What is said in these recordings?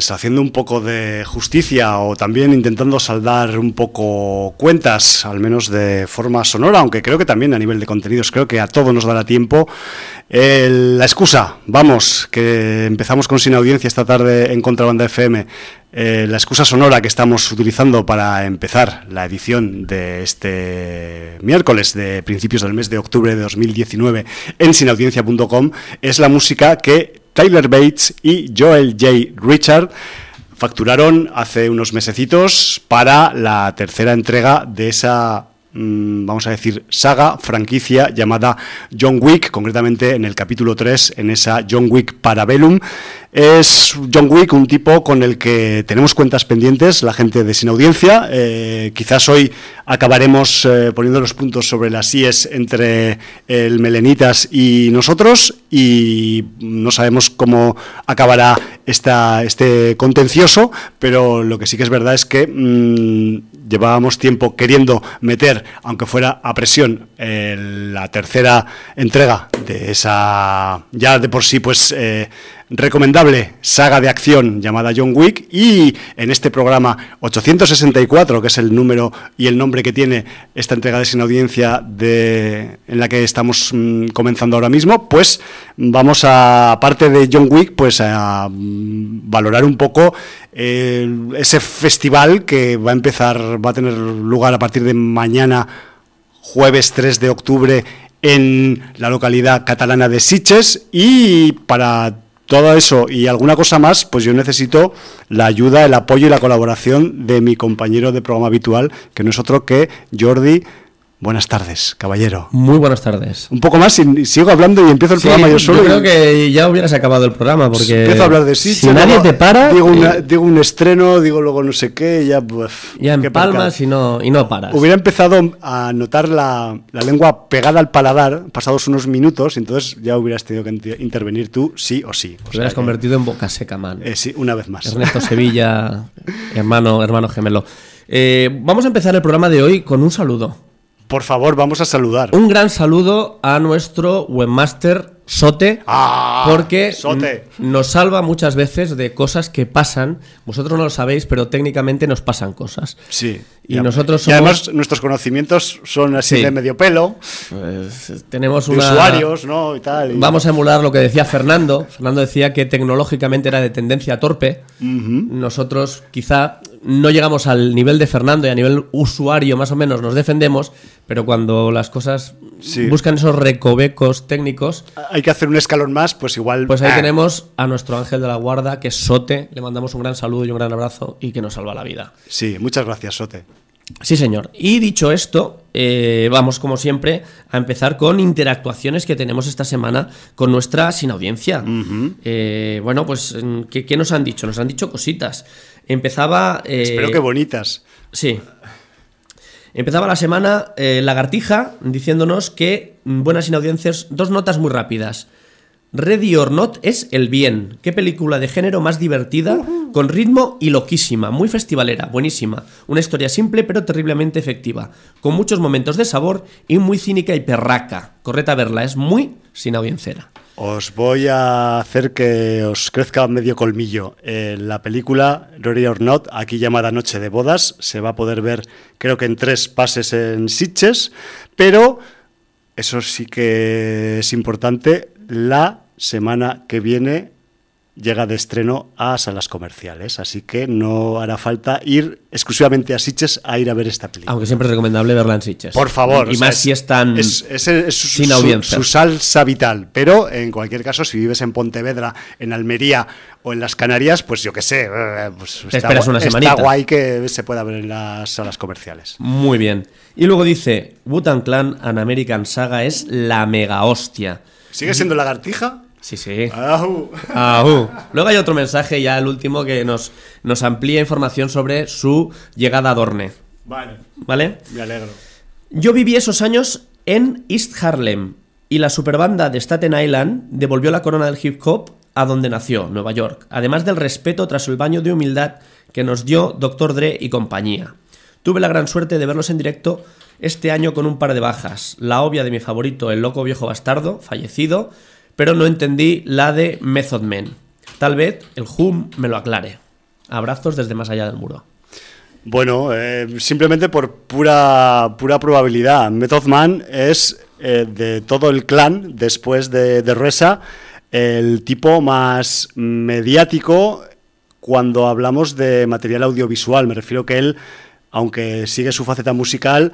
pues haciendo un poco de justicia o también intentando saldar un poco cuentas, al menos de forma sonora, aunque creo que también a nivel de contenidos, creo que a todo nos dará tiempo. la excusa, vamos, que empezamos con Sin Audiencia esta tarde en Contrabanda FM. Eh, la excusa sonora que estamos utilizando para empezar la edición de este miércoles de principios del mes de octubre de 2019 en sinaudiencia.com es la música que Tyler Bates y Joel J. Richard facturaron hace unos mesecitos para la tercera entrega de esa vamos a decir, saga, franquicia llamada John Wick, concretamente en el capítulo 3, en esa John Wick Parabellum, es John Wick, un tipo con el que tenemos cuentas pendientes, la gente de Sin Audiencia. Eh, quizás hoy acabaremos eh, poniendo los puntos sobre las IES entre el Melenitas y nosotros y no sabemos cómo acabará esta, este contencioso, pero lo que sí que es verdad es que mm, llevábamos tiempo queriendo meter, aunque fuera a presión, la tercera entrega de esa, ya de por sí, pues... Eh, recomendable saga de acción llamada John Wick y en este programa 864, que es el número y el nombre que tiene esta entrega de sin audiencia de, en la que estamos mm, comenzando ahora mismo, pues vamos a, aparte de John Wick, pues a mm, valorar un poco ese festival que va a empezar, va a tener lugar a partir de mañana, jueves 3 de octubre, en la localidad catalana de Sitges. Y para todo eso y alguna cosa más, pues yo necesito la ayuda, el apoyo y la colaboración de mi compañero de programa habitual, que no es otro que Jordi Buenas tardes, caballero. Muy buenas tardes. Un poco más y sigo hablando y empiezo el programa yo solo. Yo creo que ya hubieras acabado el programa porque empiezo a hablar de sí. Si nadie te para, digo, eh, digo, un estreno, digo luego no sé qué, ya pues, ya empalmas y no y no paras. Hubiera empezado a notar la, la, lengua pegada al paladar pasados unos minutos, entonces ya hubieras tenido que intervenir tú sí o sí. Te hubieras convertido en boca seca, man. Eh, sí, una vez más. Ernesto Sevilla, hermano hermano gemelo. Eh, vamos a empezar el programa de hoy con un saludo. Por favor, vamos a saludar. Un gran saludo a nuestro webmaster Sote, ah, porque nos salva muchas veces de cosas que pasan. Vosotros no lo sabéis, pero técnicamente nos pasan cosas. Sí. Y, nosotros somos... y además nuestros conocimientos son así de medio pelo. Pues, tenemos de usuarios, ¿no? Y tal, Vamos a emular lo que decía Fernando. Fernando decía que tecnológicamente era de tendencia torpe. Nosotros quizá no llegamos al nivel de Fernando y a nivel usuario más o menos nos defendemos, pero cuando las cosas buscan esos recovecos técnicos... Hay que hacer un escalón más, pues igual... Pues ahí ah. tenemos a nuestro ángel de la guarda, que es Sote, le mandamos un gran saludo y un gran abrazo y que nos salva la vida. Sí, muchas gracias, Sote. Sí, señor. Y dicho esto, eh, vamos, como siempre, a empezar con interactuaciones que tenemos esta semana con nuestra sin audiencia. Eh, bueno, pues, ¿qué, ¿qué, nos han dicho? Nos han dicho cositas. Empezaba. Eh, Espero que bonitas. Sí. Empezaba la semana eh, Lagartija diciéndonos que, mm, buenas inaudiencias, dos notas muy rápidas. Ready or Not es el bien. Qué película de género más divertida, con ritmo y loquísima, muy festivalera, buenísima. Una historia simple pero terriblemente efectiva, con muchos momentos de sabor y muy cínica y perraca. Correta verla, es muy sin audiencera. Os voy a hacer que os crezca medio colmillo. la película Rory or Not, aquí llamada Noche de Bodas, se va a poder ver creo que en tres pases en Sitches, pero eso sí que es importante, la semana que viene llega de estreno a salas comerciales, así que no hará falta ir exclusivamente a Sitges a ir a ver esta película. Aunque siempre es recomendable verla en Sitges. Por favor. Y más si están es, sin audiencia. Su, salsa vital, pero en cualquier caso, si vives en Pontevedra, en Almería o en las Canarias, pues yo qué sé, eh, pues está, esperas una está guay que se pueda ver en las salas comerciales. Muy bien. Y luego dice, Butan Clan An American Saga es la mega hostia. ¿Sigue siendo lagartija? Sí, sí. Luego hay otro mensaje, ya el último, que nos, nos amplía información sobre su llegada a Dorne. Vale. ¿Vale? Me alegro. Yo viví esos años en East Harlem y la superbanda de Staten Island devolvió la corona del hip hop a donde nació, Nueva York, además del respeto tras el baño de humildad que nos dio Dr. Dre y compañía. Tuve la gran suerte de verlos en directo este año con un par de bajas, la obvia de mi favorito, el loco viejo bastardo, fallecido, pero no entendí la de Method Man. Tal vez el Hum me lo aclare. Abrazos desde más allá del muro. Bueno, eh, simplemente por pura, pura probabilidad. Method Man es eh, de todo el clan, después de, de el tipo más mediático cuando hablamos de material audiovisual. Me refiero que él, aunque sigue su faceta musical,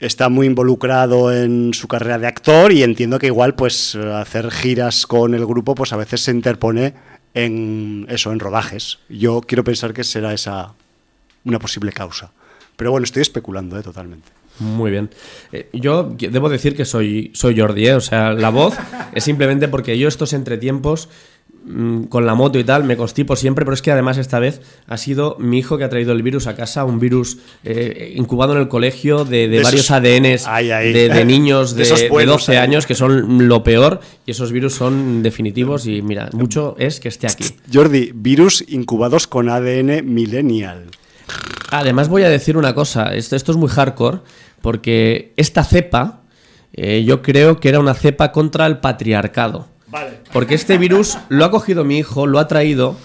está muy involucrado en su carrera de actor y entiendo que igual pues hacer giras con el grupo pues a veces se interpone en eso, en rodajes. Yo quiero pensar que será esa una posible causa. Pero bueno, estoy especulando ¿eh? totalmente. Muy bien. Eh, yo debo decir que soy, soy Jordi, ¿eh? o sea, la voz es simplemente porque yo estos entretiempos con la moto y tal me constipo siempre, pero es que además esta vez ha sido mi hijo que ha traído el virus a casa, un virus eh, incubado en el colegio de, de De varios esos- ADNs Ay, ay. De, de niños De de, esos de buenos 12 ahí. años que son lo peor y esos virus son definitivos y mira, mucho es que esté aquí. Jordi, virus incubados con ADN millennial. Además voy a decir una cosa, esto, esto es muy hardcore, porque esta cepa eh, yo creo que era una cepa contra el patriarcado. Vale. Porque este virus lo ha cogido mi hijo, lo ha traído,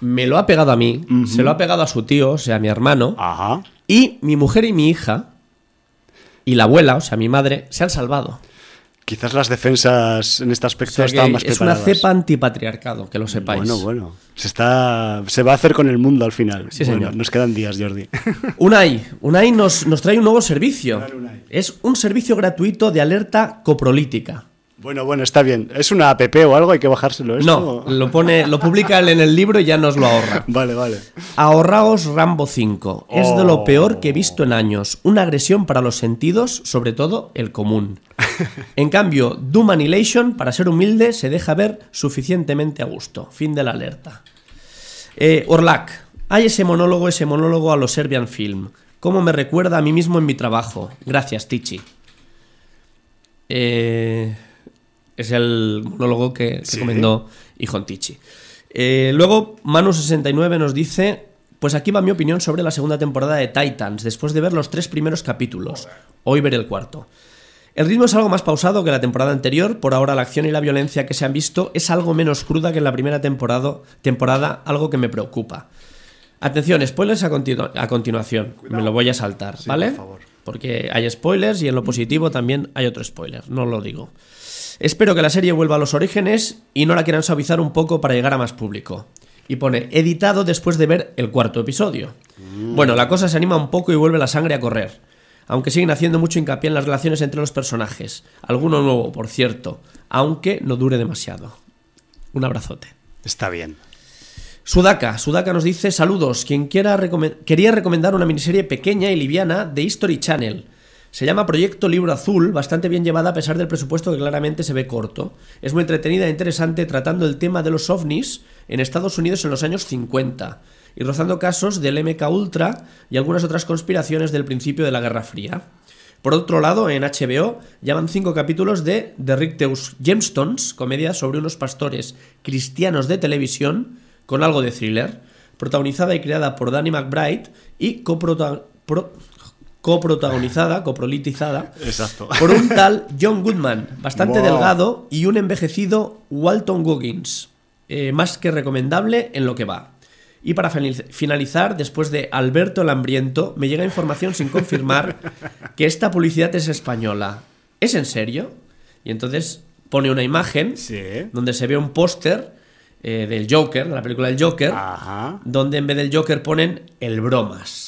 me lo ha pegado a mí, se lo ha pegado a su tío, o sea, a mi hermano, Ajá. y mi mujer y mi hija, y la abuela, o sea, mi madre, se han salvado. Quizás las defensas en este O aspecto sea, que estaban más es una preparadas. cepa antipatriarcado, que lo sepáis. Bueno, bueno. Se está se va a hacer con el mundo al final. Sí, Bueno, señor. Nos quedan días, Jordi. Unai, Unai nos, nos trae un nuevo servicio. Unai. Es un servicio gratuito de alerta coprolítica. Bueno, bueno, está bien. ¿Es una app o algo? ¿Hay que bajárselo esto? No, lo pone, lo publica él en el libro y ya nos lo ahorra. Vale, vale. Ahorraos Rambo 5. Es de Oh. lo peor que he visto en años. Una agresión para los sentidos, sobre todo el común. En cambio, Doom Annihilation, para ser humilde, se deja ver suficientemente a gusto. Fin de la alerta. Eh, Orlac. Hay ese monólogo, ese monólogo a los Serbian Film. ¿Cómo me recuerda a mí mismo en mi trabajo? Gracias, Tichi. Eh, es el monólogo que, que Sí. comentó Ijon Tichi. Eh, luego, Manu69 nos dice: Pues aquí va mi opinión sobre la segunda temporada de Titans, después de ver los tres primeros capítulos. Hoy veré el cuarto. El ritmo es algo más pausado que la temporada anterior, por ahora la acción y la violencia que se han visto es algo menos cruda que en la primera temporada, temporada algo que me preocupa. Atención, spoilers a, continu- a continuación, me lo voy a saltar, Sí, ¿vale? por favor. Porque hay spoilers y en lo positivo también hay otro spoiler, no lo digo. Espero que la serie vuelva a los orígenes y no la quieran suavizar un poco para llegar a más público. Y pone, editado después de ver el cuarto episodio. Bueno, la cosa se anima un poco y vuelve la sangre a correr. Aunque siguen haciendo mucho hincapié en las relaciones entre los personajes. Alguno nuevo, por cierto. Aunque no dure demasiado. Un abrazote. Está bien. Sudaka, Sudaka nos dice saludos. Quien quiera recomen- quería recomendar una miniserie pequeña y liviana de History Channel. Se llama Proyecto Libro Azul, bastante bien llevada a pesar del presupuesto que claramente se ve corto. Es muy entretenida e interesante tratando el tema de los ovnis en Estados Unidos en los años 50 y rozando casos del MK Ultra y algunas otras conspiraciones del principio de la Guerra Fría. Por otro lado, en HBO llaman cinco capítulos de The Ricteus Gemstones, comedia sobre unos pastores cristianos de televisión con algo de thriller, protagonizada y creada por Danny McBride y coprota- pro- coprotagonizada, coprolitizada Exacto. por un tal John Goodman, bastante Wow. delgado, y un envejecido Walton Goggins, eh, más que recomendable en lo que va. Y para finaliz- finalizar, después de Alberto el Hambriento, me llega información sin confirmar que esta publicidad es española. ¿Es en serio? Y entonces pone una imagen Sí. donde se ve un póster eh, del Joker, de la película del Joker, Ajá. donde en vez del Joker ponen el bromas.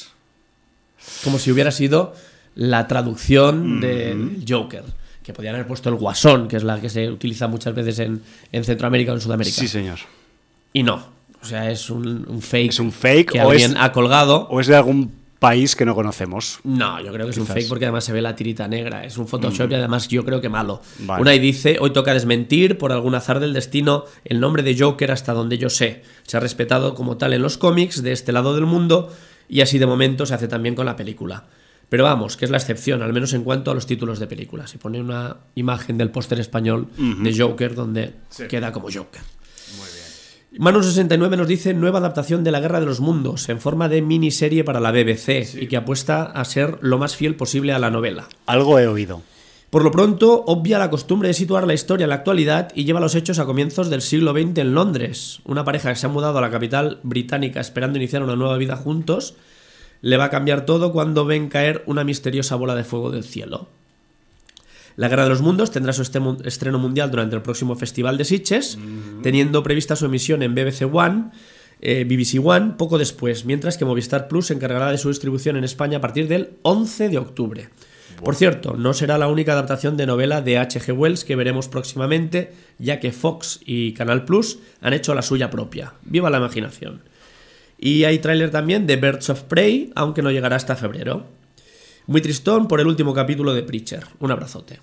Como si hubiera sido la traducción del Joker. Que podían haber puesto el guasón, que es la que se utiliza muchas veces en, en Centroamérica o en Sudamérica. Sí, señor. Y no. O sea, es un, un fake. ¿Es un fake que o alguien es- ha colgado. ¿O es de algún país que no conocemos? No, yo creo que es un. Mm. fake porque además se ve la tirita negra. Es un Photoshop y además yo creo que malo. Vale. Una y dice, hoy toca desmentir por algún azar del destino el nombre de Joker hasta donde yo sé. Se ha respetado como tal en los cómics de este lado del mundo y así de momento se hace también con la película. Pero vamos, que es la excepción, al menos en cuanto a los títulos de películas. Se pone una imagen del póster español de Joker donde queda como Joker. Manu69 nos dice nueva adaptación de La Guerra de los Mundos en forma de miniserie para la BBC y que apuesta a ser lo más fiel posible a la novela. Algo he oído. Por lo pronto, obvia la costumbre de situar la historia en la actualidad y lleva los hechos a comienzos del siglo XX en Londres. Una pareja que se ha mudado a la capital británica esperando iniciar una nueva vida juntos, le va a cambiar todo cuando ven caer una misteriosa bola de fuego del cielo. La Guerra de los Mundos tendrá su estreno mundial durante el próximo Festival de Sitges, teniendo prevista su emisión en BBC One, eh, BBC One poco después, mientras que Movistar Plus se encargará de su distribución en España a partir del 11 de octubre. Por cierto, no será la única adaptación de novela de H.G. Wells que veremos próximamente, ya que Fox y Canal Plus han hecho la suya propia. ¡Viva la imaginación! Y hay tráiler también de Birds of Prey, aunque no llegará hasta febrero. Muy tristón por el último capítulo de Preacher. Un abrazote.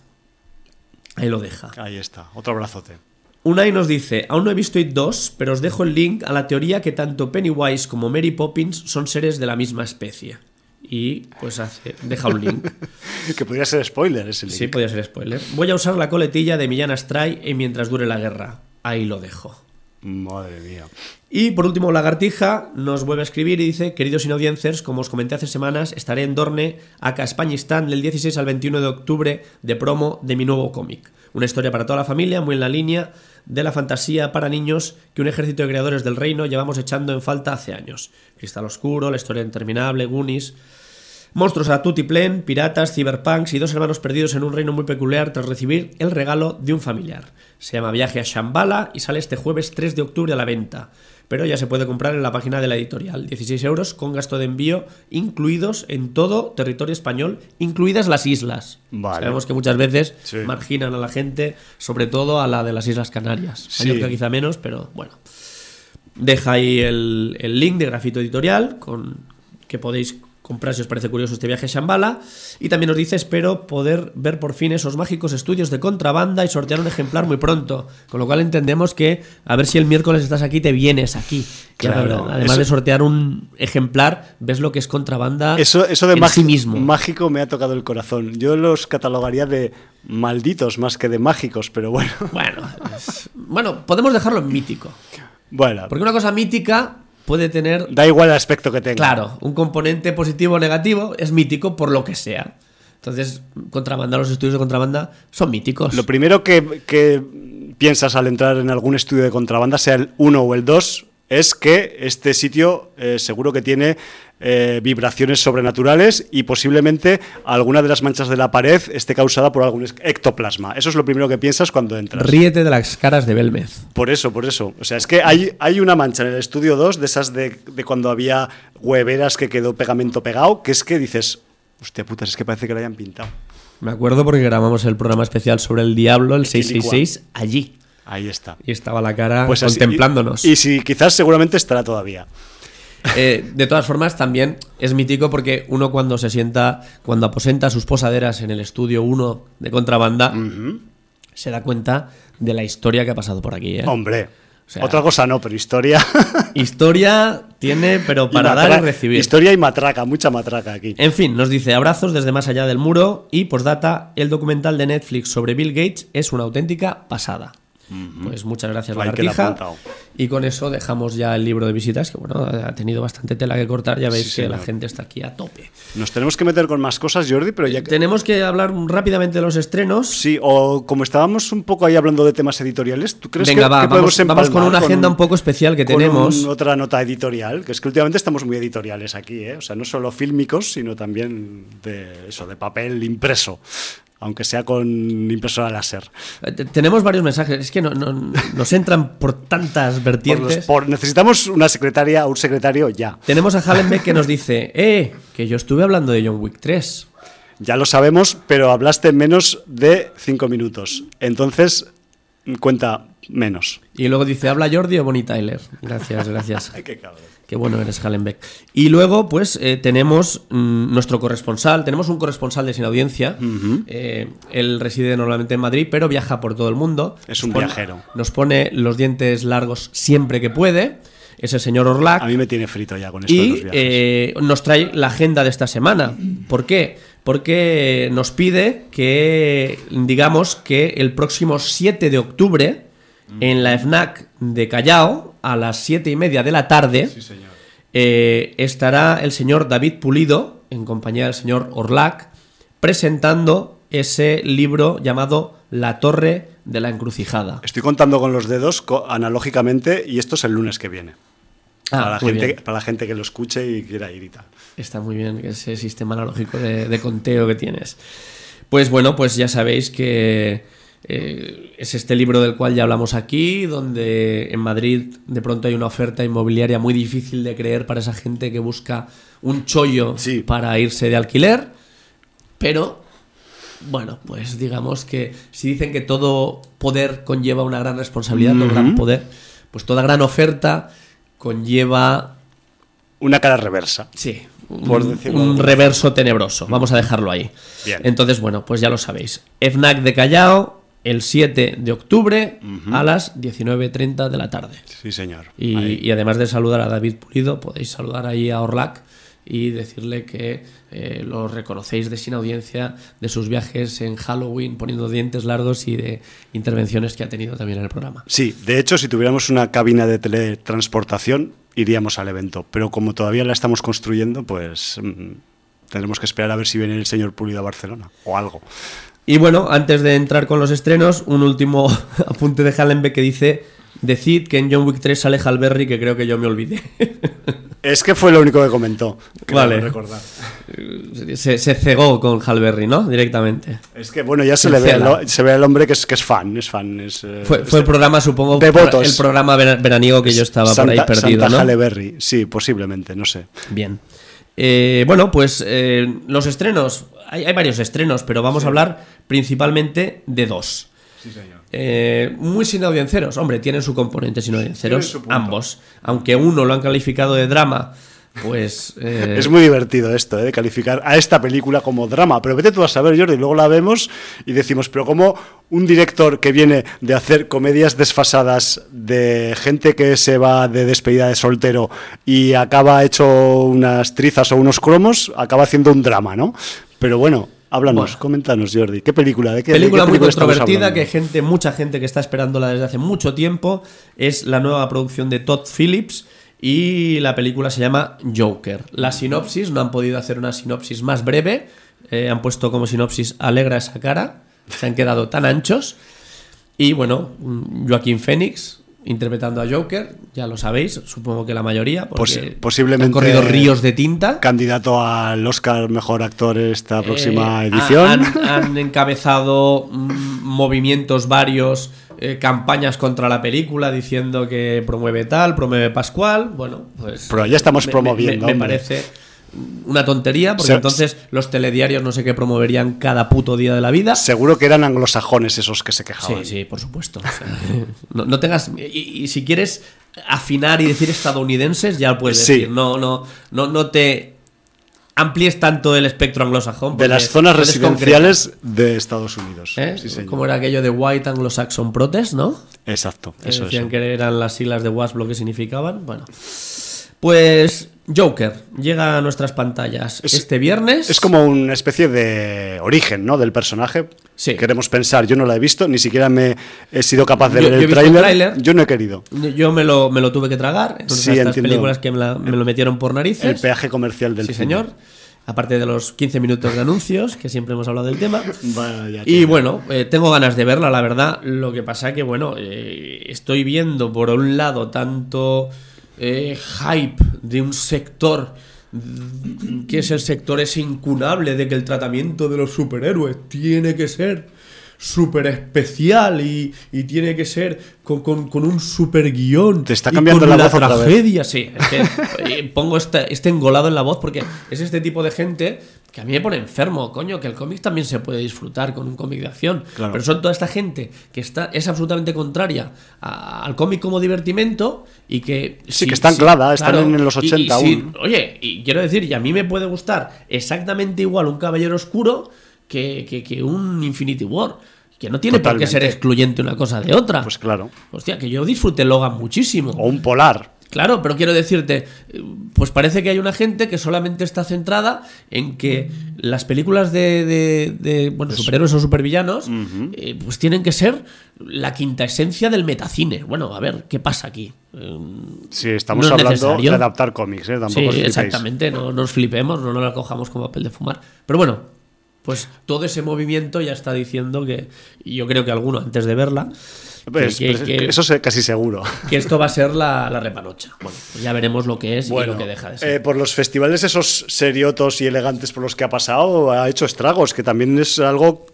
Ahí lo deja. Ahí está, otro abrazote. Unai nos dice, aún no he visto It 2, pero os dejo el link a la teoría que tanto Pennywise como Mary Poppins son seres de la misma especie y pues hace, deja un link. que podría ser spoiler ese link. Sí, podría ser spoiler. Voy a usar la coletilla de Millán Astray y mientras dure la guerra. Ahí lo dejo. Madre mía. Y por último, Lagartija nos vuelve a escribir y dice: Queridos inaudiencers, como os comenté hace semanas, estaré en Dorne, acá Españistán, del 16 al 21 de octubre, de promo de mi nuevo cómic. Una historia para toda la familia, muy en la línea de la fantasía para niños que un ejército de creadores del reino llevamos echando en falta hace años. Cristal Oscuro, la historia interminable, Goonies. Monstruos a tutiplén, piratas, cyberpunks y dos hermanos perdidos en un reino muy peculiar tras recibir el regalo de un familiar. Se llama Viaje a Shambhala y sale este jueves 3 de octubre a la venta. Pero ya se puede comprar en la página de la editorial. 16 euros con gasto de envío incluidos en todo territorio español, incluidas las islas. Sabemos que muchas veces marginan a la gente, sobre todo a la de las Islas Canarias. Sí. que quizá menos, pero bueno. Deja ahí el, el link de grafito editorial con que podéis comprar si os parece curioso este viaje a Shambhala. Y también nos dice, espero poder ver por fin esos mágicos estudios de contrabanda y sortear un ejemplar muy pronto. Con lo cual entendemos que a ver si el miércoles estás aquí, te vienes aquí. Claro, además de sortear un ejemplar, ves lo que es contrabanda. Eso, eso de sí mismo. mágico me ha tocado el corazón. Yo los catalogaría de malditos más que de mágicos, pero bueno. Bueno, bueno podemos dejarlo en mítico. Bueno. Porque una cosa mítica puede tener... Da igual el aspecto que tenga. Claro, un componente positivo o negativo es mítico por lo que sea. Entonces, contrabanda, los estudios de contrabanda son míticos. Lo primero que, piensas al entrar en algún estudio de contrabanda, sea el 1 o el 2, es que este sitio eh, seguro que tiene eh, vibraciones sobrenaturales y posiblemente alguna de las manchas de la pared esté causada por algún ectoplasma. Eso es lo primero que piensas cuando entras. Ríete de las caras de Belmez. Por eso, por eso. O sea, es que hay, hay una mancha en el estudio 2 de esas de, cuando había hueveras que quedó pegamento pegado, que es que dices, hostia puta, es que parece que lo hayan pintado. Me acuerdo porque grabamos el programa especial sobre el diablo, el 666, allí. Ahí está. Y estaba la cara pues contemplándonos. y, si quizás seguramente estará todavía. Eh, de todas formas, también es mítico porque uno cuando se sienta, cuando aposenta sus posaderas en el estudio 1 de contrabanda, se da cuenta de la historia que ha pasado por aquí. ¿eh? Hombre. Otra cosa no, pero historia. historia tiene, pero para dar y recibir. Historia y matraca, mucha matraca aquí. En fin, nos dice abrazos desde más allá del muro y postdata, el documental de Netflix sobre Bill Gates es una auténtica pasada. Pues muchas gracias, Lagartija. Y con eso dejamos ya el libro de visitas, que bueno, ha tenido bastante tela que cortar. Ya veis que la gente está aquí a tope. Nos tenemos que meter con más cosas, Jordi, pero ya Tenemos que hablar rápidamente de los estrenos. Sí, o como estábamos un poco ahí hablando de temas editoriales, ¿tú crees que, va, vamos, vamos, con una agenda un poco especial que tenemos. otra nota editorial, que es que últimamente estamos muy editoriales aquí, ¿eh? O sea, no solo fílmicos, sino también de eso, de papel impreso aunque sea con impresora láser. Eh, tenemos varios mensajes, es que no, nos entran por tantas vertientes. necesitamos una secretaria o un secretario ya. Tenemos a Hallenbeck que nos dice, eh, que yo estuve hablando de John Wick 3. Ya lo sabemos, pero hablaste menos de cinco minutos. Entonces, cuenta menos. Y luego dice, ¿habla Jordi o Bonnie Tyler? Gracias, gracias. Ay, qué cabrón. Qué bueno eres, Hallenbeck. Y luego, pues, eh, tenemos mm, nuestro corresponsal. Tenemos un corresponsal de Sin Audiencia. Eh, él reside normalmente en Madrid, pero viaja por todo el mundo. Es un viajero. Nos pone los dientes largos siempre que puede. Es el señor Orlac. A mí me tiene frito ya con esto y, eh, nos trae la agenda de esta semana. ¿Por qué? Porque nos pide que, digamos, que el próximo 7 de octubre, en la FNAC de Callao, a las siete y media de la tarde, eh, estará el señor David Pulido, en compañía del señor Orlac, presentando ese libro llamado La Torre de la Encrucijada. Estoy contando con los dedos co- analógicamente y esto es el lunes que viene. Ah, para, la muy gente, bien. para la gente que lo escuche y quiera ir y tal. Está muy bien ese sistema analógico de, de conteo que tienes. Pues bueno, pues ya sabéis que eh, es este libro del cual ya hablamos aquí, donde en Madrid de pronto hay una oferta inmobiliaria muy difícil de creer para esa gente que busca un chollo Sí. para irse de alquiler, pero bueno, pues digamos que si dicen que todo poder conlleva una gran responsabilidad, todo gran poder, pues toda gran oferta conlleva Una cara reversa. Sí, un, Por un alguna reverso tenebroso. Vamos a dejarlo ahí. Bien. Entonces, bueno, pues ya lo sabéis. FNAC de Callao, el 7 de octubre a las 19.30 de la tarde. Sí, señor. Y, además de saludar a David Pulido, podéis saludar ahí a Orlac y decirle que eh, lo reconocéis de sin audiencia de sus viajes en Halloween poniendo dientes largos y de intervenciones que ha tenido también en el programa. Sí, de hecho, si tuviéramos una cabina de teletransportación, iríamos al evento. Pero como todavía la estamos construyendo, pues mm, tendremos que esperar a ver si viene el señor Pulido a Barcelona o algo. Y bueno, antes de entrar con los estrenos, un último apunte de Hallenbeck que dice: Decid que en John Wick 3 sale Hal Berry, que creo que yo me olvidé. Es que fue lo único que comentó. Vale. recordar. se, se cegó con Hal Berry, ¿no? Directamente. Es que bueno, ya se Se le ve, al- se ve al hombre que es, que es fan, es fan. Es, eh, Fue, es fue el programa, supongo, de votos. el programa vera- veraniego que yo estaba por ahí Santa- perdido, Santa ¿no? Halle Berry. Sí, posiblemente, no sé. Bien. Eh, bueno, pues eh, los estrenos. Hay, hay varios estrenos, pero vamos a hablar principalmente de dos. Sí, señor. Eh, muy sin audienciero. Hombre, tienen su componente sin punto. ambos. Aunque uno lo han calificado de drama, pues. eh, Es muy divertido esto, ¿eh? de calificar a esta película como drama. Pero vete tú a saber, Jordi, luego la vemos y decimos, pero como un director que viene de hacer comedias desfasadas de gente que se va de despedida de soltero y acaba hecho unas trizas o unos cromos, acaba haciendo un drama, ¿no? Pero bueno, háblanos, Bueno. coméntanos, Jordi. ¿Qué película? ¿De qué, de película muy controvertida que gente, mucha gente que está esperándola desde hace mucho tiempo. Es la nueva producción de Todd Phillips y la película se llama Joker. La sinopsis, no han podido hacer una sinopsis más breve. eh, han puesto como sinopsis alegra esa cara. Se han quedado tan anchos. Y bueno, mm, Joaquín Phoenix interpretando a Joker, ya lo sabéis, supongo que la mayoría, porque Posi- posiblemente- han corrido ríos de tinta. Candidato al Oscar Mejor Actor esta próxima Eh, edición. Han, han encabezado mm, movimientos varios, eh, campañas contra la película diciendo que promueve tal, promueve Pascual. Bueno, pues. Pero ya estamos me- promoviendo, Me, parece una tontería, porque Se- entonces los telediarios no sé qué promoverían cada puto día de la vida. Seguro que eran anglosajones esos que se quejaban. Sí, sí, por supuesto. O sea, no, no tengas. Y, y si quieres afinar y decir estadounidenses, ya lo puedes Sí. decir. No, no, no, no te amplíes tanto el espectro anglosajón. De las zonas residenciales de Estados Unidos. ¿Eh? Sí. Como era aquello de White Anglo-Saxon Protest, ¿no? Exacto, Que eso decían que eran las siglas de WASP lo que significaban. Bueno. Pues Joker llega a nuestras pantallas Es- este viernes. Es como una especie de origen, ¿no? Del personaje. Sí. Queremos pensar, yo no la he visto, ni siquiera me he sido capaz de Yo- ver yo el tráiler. Yo no he querido. Yo me lo, me lo tuve que tragar. Entonces, Sí, estas entiendo. películas que me, la- me lo metieron por narices. El peaje comercial del Sí, cine. señor. Aparte de los 15 minutos de anuncios, que siempre hemos hablado del tema. Vaya, Y bueno, eh, tengo ganas de verla, la verdad. Lo que pasa que, bueno, eh, estoy viendo por un lado tanto eh, hype de un sector que es el sector ese incunable de que el tratamiento de los superhéroes tiene que ser súper especial y, y tiene que ser con, con- con un super guion. Te está y cambiando con la voz otra vez. tragedia. Sí, es que eh, pongo este, este engolado en la voz porque es este tipo de gente que a mí me pone enfermo, coño, que el cómic también se puede disfrutar con un cómic de acción. Claro. Pero son toda esta gente que está, es absolutamente contraria a- al cómic como divertimento y que... Sí, que está anclada, están en los y- y 80 si- aún. Oye, y quiero decir, y a mí me puede gustar exactamente igual un Caballero Oscuro que, que- que un Infinity War. Que no tiene por qué ser excluyente una cosa de otra. Pues claro. Hostia, que yo disfruté Logan muchísimo. O un polar. Claro, pero quiero decirte, pues parece que hay una gente que solamente está centrada en que las películas de, de- de, bueno, superhéroes o supervillanos eh, pues tienen que ser la quinta esencia del metacine. Bueno, a ver, ¿qué pasa aquí? Eh, Sí, estamos No es hablando necesario. de adaptar cómics, ¿eh? Tampoco sí, os exactamente, no nos flipemos, no nos la cojamos como papel de fumar. Pero bueno, pues todo ese movimiento ya está diciendo que, y yo creo que alguno antes de verla, pues, que, que- eso es casi seguro. que esto va a ser la, la repanocha. Bueno, pues ya veremos lo que es y lo que deja de ser. eh, por los festivales esos seriotos y elegantes por los que ha pasado, ha hecho estragos, que también es algo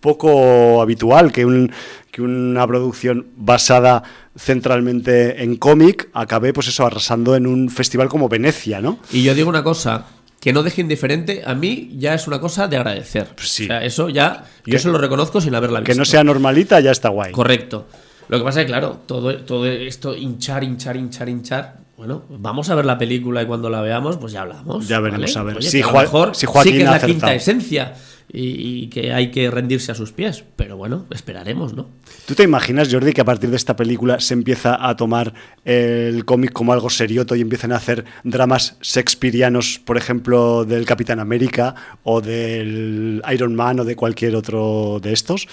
poco habitual que, un, que una producción basada centralmente en cómic acabe, pues eso, arrasando en un festival como Venecia, ¿no? Y yo digo una cosa, que no deje indiferente, a mí ya es una cosa de agradecer. Pues sí. O sea, eso ya, yo Que- se lo reconozco sin haberla visto. Que no sea normalita, ya está guay. Correcto. Lo que pasa es que, claro, todo, todo esto hinchar, hinchar, hinchar, hinchar. Bueno, vamos a ver la película y cuando la veamos, pues ya hablamos. Ya veremos, ¿vale? a ver. Oye, Si a lo Joa- mejor si Joaquín sí que es la acertado. quinta esencia y, y que hay que rendirse a sus pies. Pero bueno, esperaremos, ¿no? ¿Tú te imaginas, Jordi, que a partir de esta película se empieza a tomar el cómic como algo serioto y empiezan a hacer dramas shakespearianos, por ejemplo, del Capitán América o del Iron Man o de cualquier otro de estos?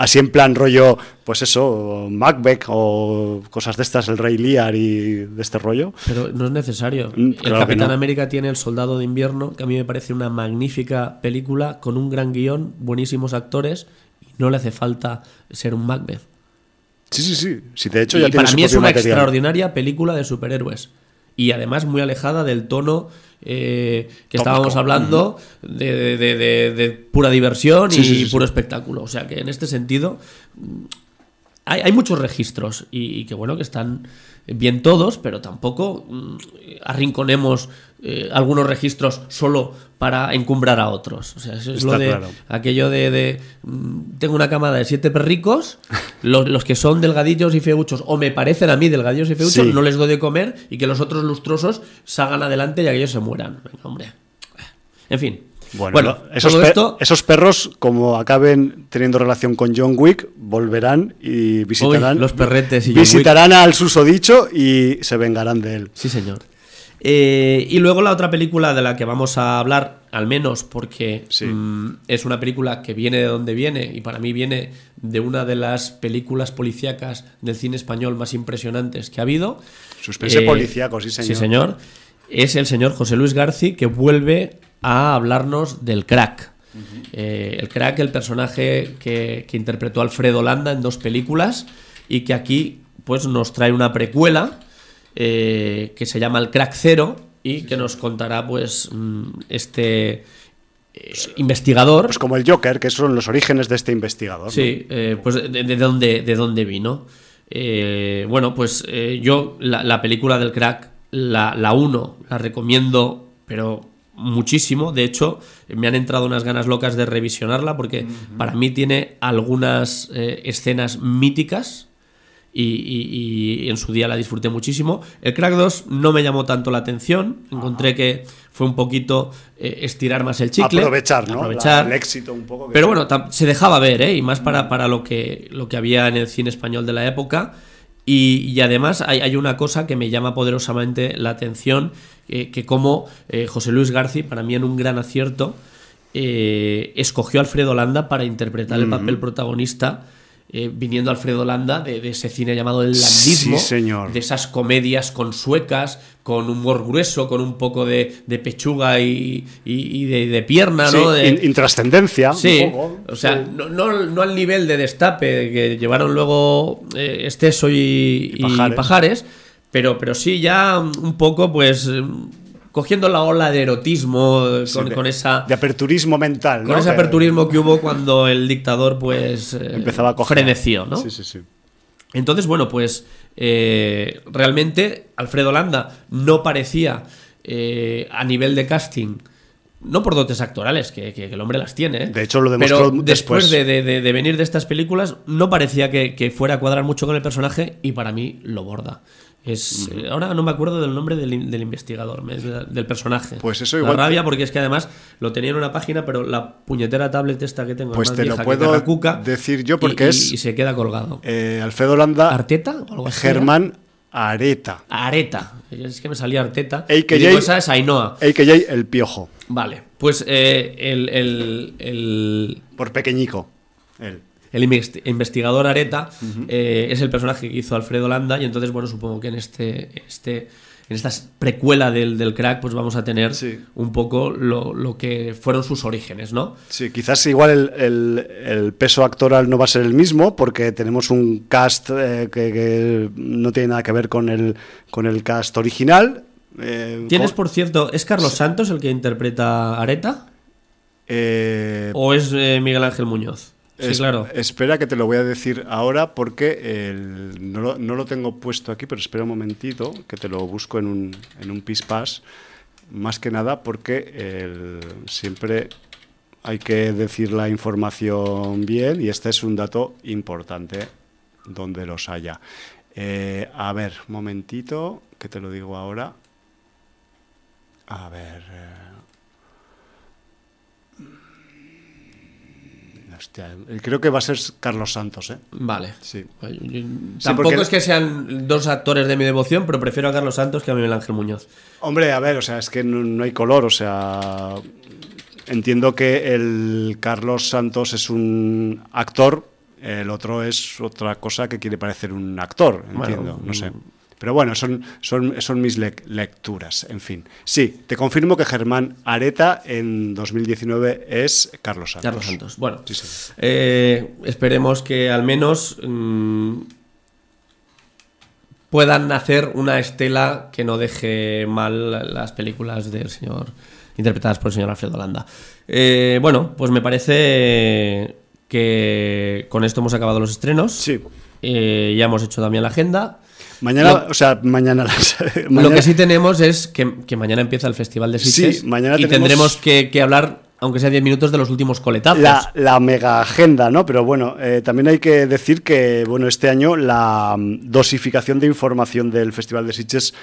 Así en plan rollo, pues eso, Macbeth o cosas de estas, el Rey Lear y de este rollo. Pero no es necesario. Mm, el claro Capitán no. América tiene El Soldado de Invierno, que a mí me parece una magnífica película con un gran guion, buenísimos actores y no le hace falta ser un Macbeth. Sí, sí, sí. De hecho y ya tiene para su mí es una material. extraordinaria película de superhéroes. Y además muy alejada del tono eh, que Tópico. estábamos hablando de, de- de- de- de pura diversión Sí, y sí, sí, sí. puro espectáculo. O sea que en este sentido hay, hay muchos registros y, y que bueno que están bien todos, pero tampoco mm, arrinconemos eh, algunos registros solo para encumbrar a otros. O sea, eso es Está lo de claro. aquello de, de, mm, tengo una camada de siete perricos, los, los que son delgadillos y feuchos, o me parecen a mí delgadillos y feuchos, Sí. no les doy de comer y que los otros lustrosos salgan adelante y aquellos se mueran. Venga, hombre. En fin. Bueno, Bueno, esos, esto. perros, como acaben teniendo relación con John Wick, volverán y visitarán, los perretes y John visitarán al susodicho y se vengarán de él. Sí, señor. Eh, y luego la otra película de la que vamos a hablar, al menos porque Sí. mm, es una película que viene de donde viene y para mí viene de una de las películas policíacas del cine español más impresionantes que ha habido. Suspense policíaco, sí, señor. Sí, señor. Es el señor José Luis Garci que vuelve a hablarnos del crack. Eh, el crack, el personaje que, que interpretó Alfredo Landa en dos películas y que aquí pues nos trae una precuela eh, que se llama El Crack Cero y que nos contará pues mm, este eh, investigador. Pues como el Joker, que son los orígenes de este investigador. Sí, pues de, de dónde, de dónde vino. Bueno, pues yo la, la película del crack, la, la uno, la recomiendo, pero muchísimo. De hecho, me han entrado unas ganas locas de revisionarla porque para mí tiene algunas eh, escenas míticas. Y, y- y en su día la disfruté muchísimo. El Crack 2 no me llamó tanto la atención. Encontré que fue un poquito eh, estirar más el chicle. Aprovechar, ¿no? Aprovechar. La- el éxito un poco. que- Pero bueno, se dejaba ver, ¿eh? Y más para, para lo, que, lo que había en el cine español de la época. Y, y además hay, hay una cosa que me llama poderosamente la atención, eh, que como eh, José Luis Garci, para mí en un gran acierto, eh, escogió a Alfredo Landa para interpretar el papel protagonista, eh, viniendo Alfredo Landa de, de ese cine llamado el landismo, Sí, señor. de esas comedias con suecas, con humor grueso, con un poco de, de pechuga y, y- y de, de pierna, Sí, ¿no? De- in- intrascendencia. Sí, un poco. o sea, Sí. no, no, no al nivel de destape que llevaron luego eh, Esteso y, Pajares. Pajares, pero, pero sí ya un poco, pues, cogiendo la ola de erotismo, Sí, con, de- con esa... De aperturismo mental. Con ¿no? ese aperturismo que hubo cuando el dictador, pues, eh, Empezaba a coger. freneció, ¿no? Sí, sí, sí. Entonces, bueno, pues eh, realmente Alfredo Landa no parecía eh, a nivel de casting, no por dotes actorales, que, que- que el hombre las tiene, ¿eh? De hecho, lo demostró pero después. después de, de- de- de venir de estas películas, no parecía que, que fuera a cuadrar mucho con el personaje y para mí lo borda. Es, eh, ahora no me acuerdo del nombre del, del investigador, del personaje. Pues eso La igual rabia porque es que además lo tenía en una página, pero la puñetera tablet esta que tengo es Pues te lo puedo decir yo porque y- es- y se queda colgado. Eh, Alfredo Landa, ¿Arteta o algo así? Germán Areta, Areta. Es que me salía Arteta. AKJ Y digo, esa es Ainhoa. El Piojo, Vale. Pues eh, el, el- el- por pequeñico. Él. El investi- investigador Areta eh, es el personaje que hizo Alfredo Landa. Y entonces, bueno, supongo que en este, este en esta precuela del, del crack, pues vamos a tener Sí. un poco lo, lo que fueron sus orígenes, ¿no? Sí, quizás igual el, el- el peso actoral no va a ser el mismo porque tenemos un cast eh, que, que no tiene nada que ver con el, con el cast original. Eh, ¿Tienes, por cierto, es Carlos Santos el que interpreta a Areta? eh, ¿O es Miguel Ángel Muñoz? Sí, es- claro. Espera que te lo voy a decir ahora porque el- no, lo, no lo tengo puesto aquí, pero espera un momentito que te lo busco en un, en un pispás. Más que nada porque el- siempre hay que decir la información bien y este es un dato importante donde los haya. Eh, a ver, un momentito, que te lo digo ahora. A ver. Hostia, eh, creo que va a ser Carlos Santos, ¿eh? Vale. Sí. Yo- yo- Tampoco porque- es que sean dos actores de mi devoción, pero prefiero a Carlos Santos que a Miguel Ángel Muñoz. Hombre, a ver, o sea, es que no, no hay color, o sea, entiendo que el Carlos Santos es un actor, el otro es otra cosa que quiere parecer un actor, entiendo, Bueno, no sé. Pero bueno, son, son, son mis lec- lecturas, en fin. Sí, te confirmo que Germán Areta en 2019 es Carlos Santos. Carlos Santos. Bueno, Sí, sí. eh, esperemos que al menos mm, puedan hacer una estela que no deje mal las películas del señor interpretadas por el señor Alfredo Landa. Eh, bueno, pues me parece que con esto hemos acabado los estrenos. Sí. Eh, ya hemos hecho también la agenda. Mañana, Lo- o sea, mañana, las- Lo mañana- que sí tenemos es que, que mañana empieza el Festival de Sí, Sitges mañana y tenemos- tendremos que, que hablar, aunque sea 10 minutos, de los últimos coletazos. la, la mega agenda, ¿no? Pero bueno, eh, también hay que decir que bueno, este año la mm, dosificación de información del Festival de Sitges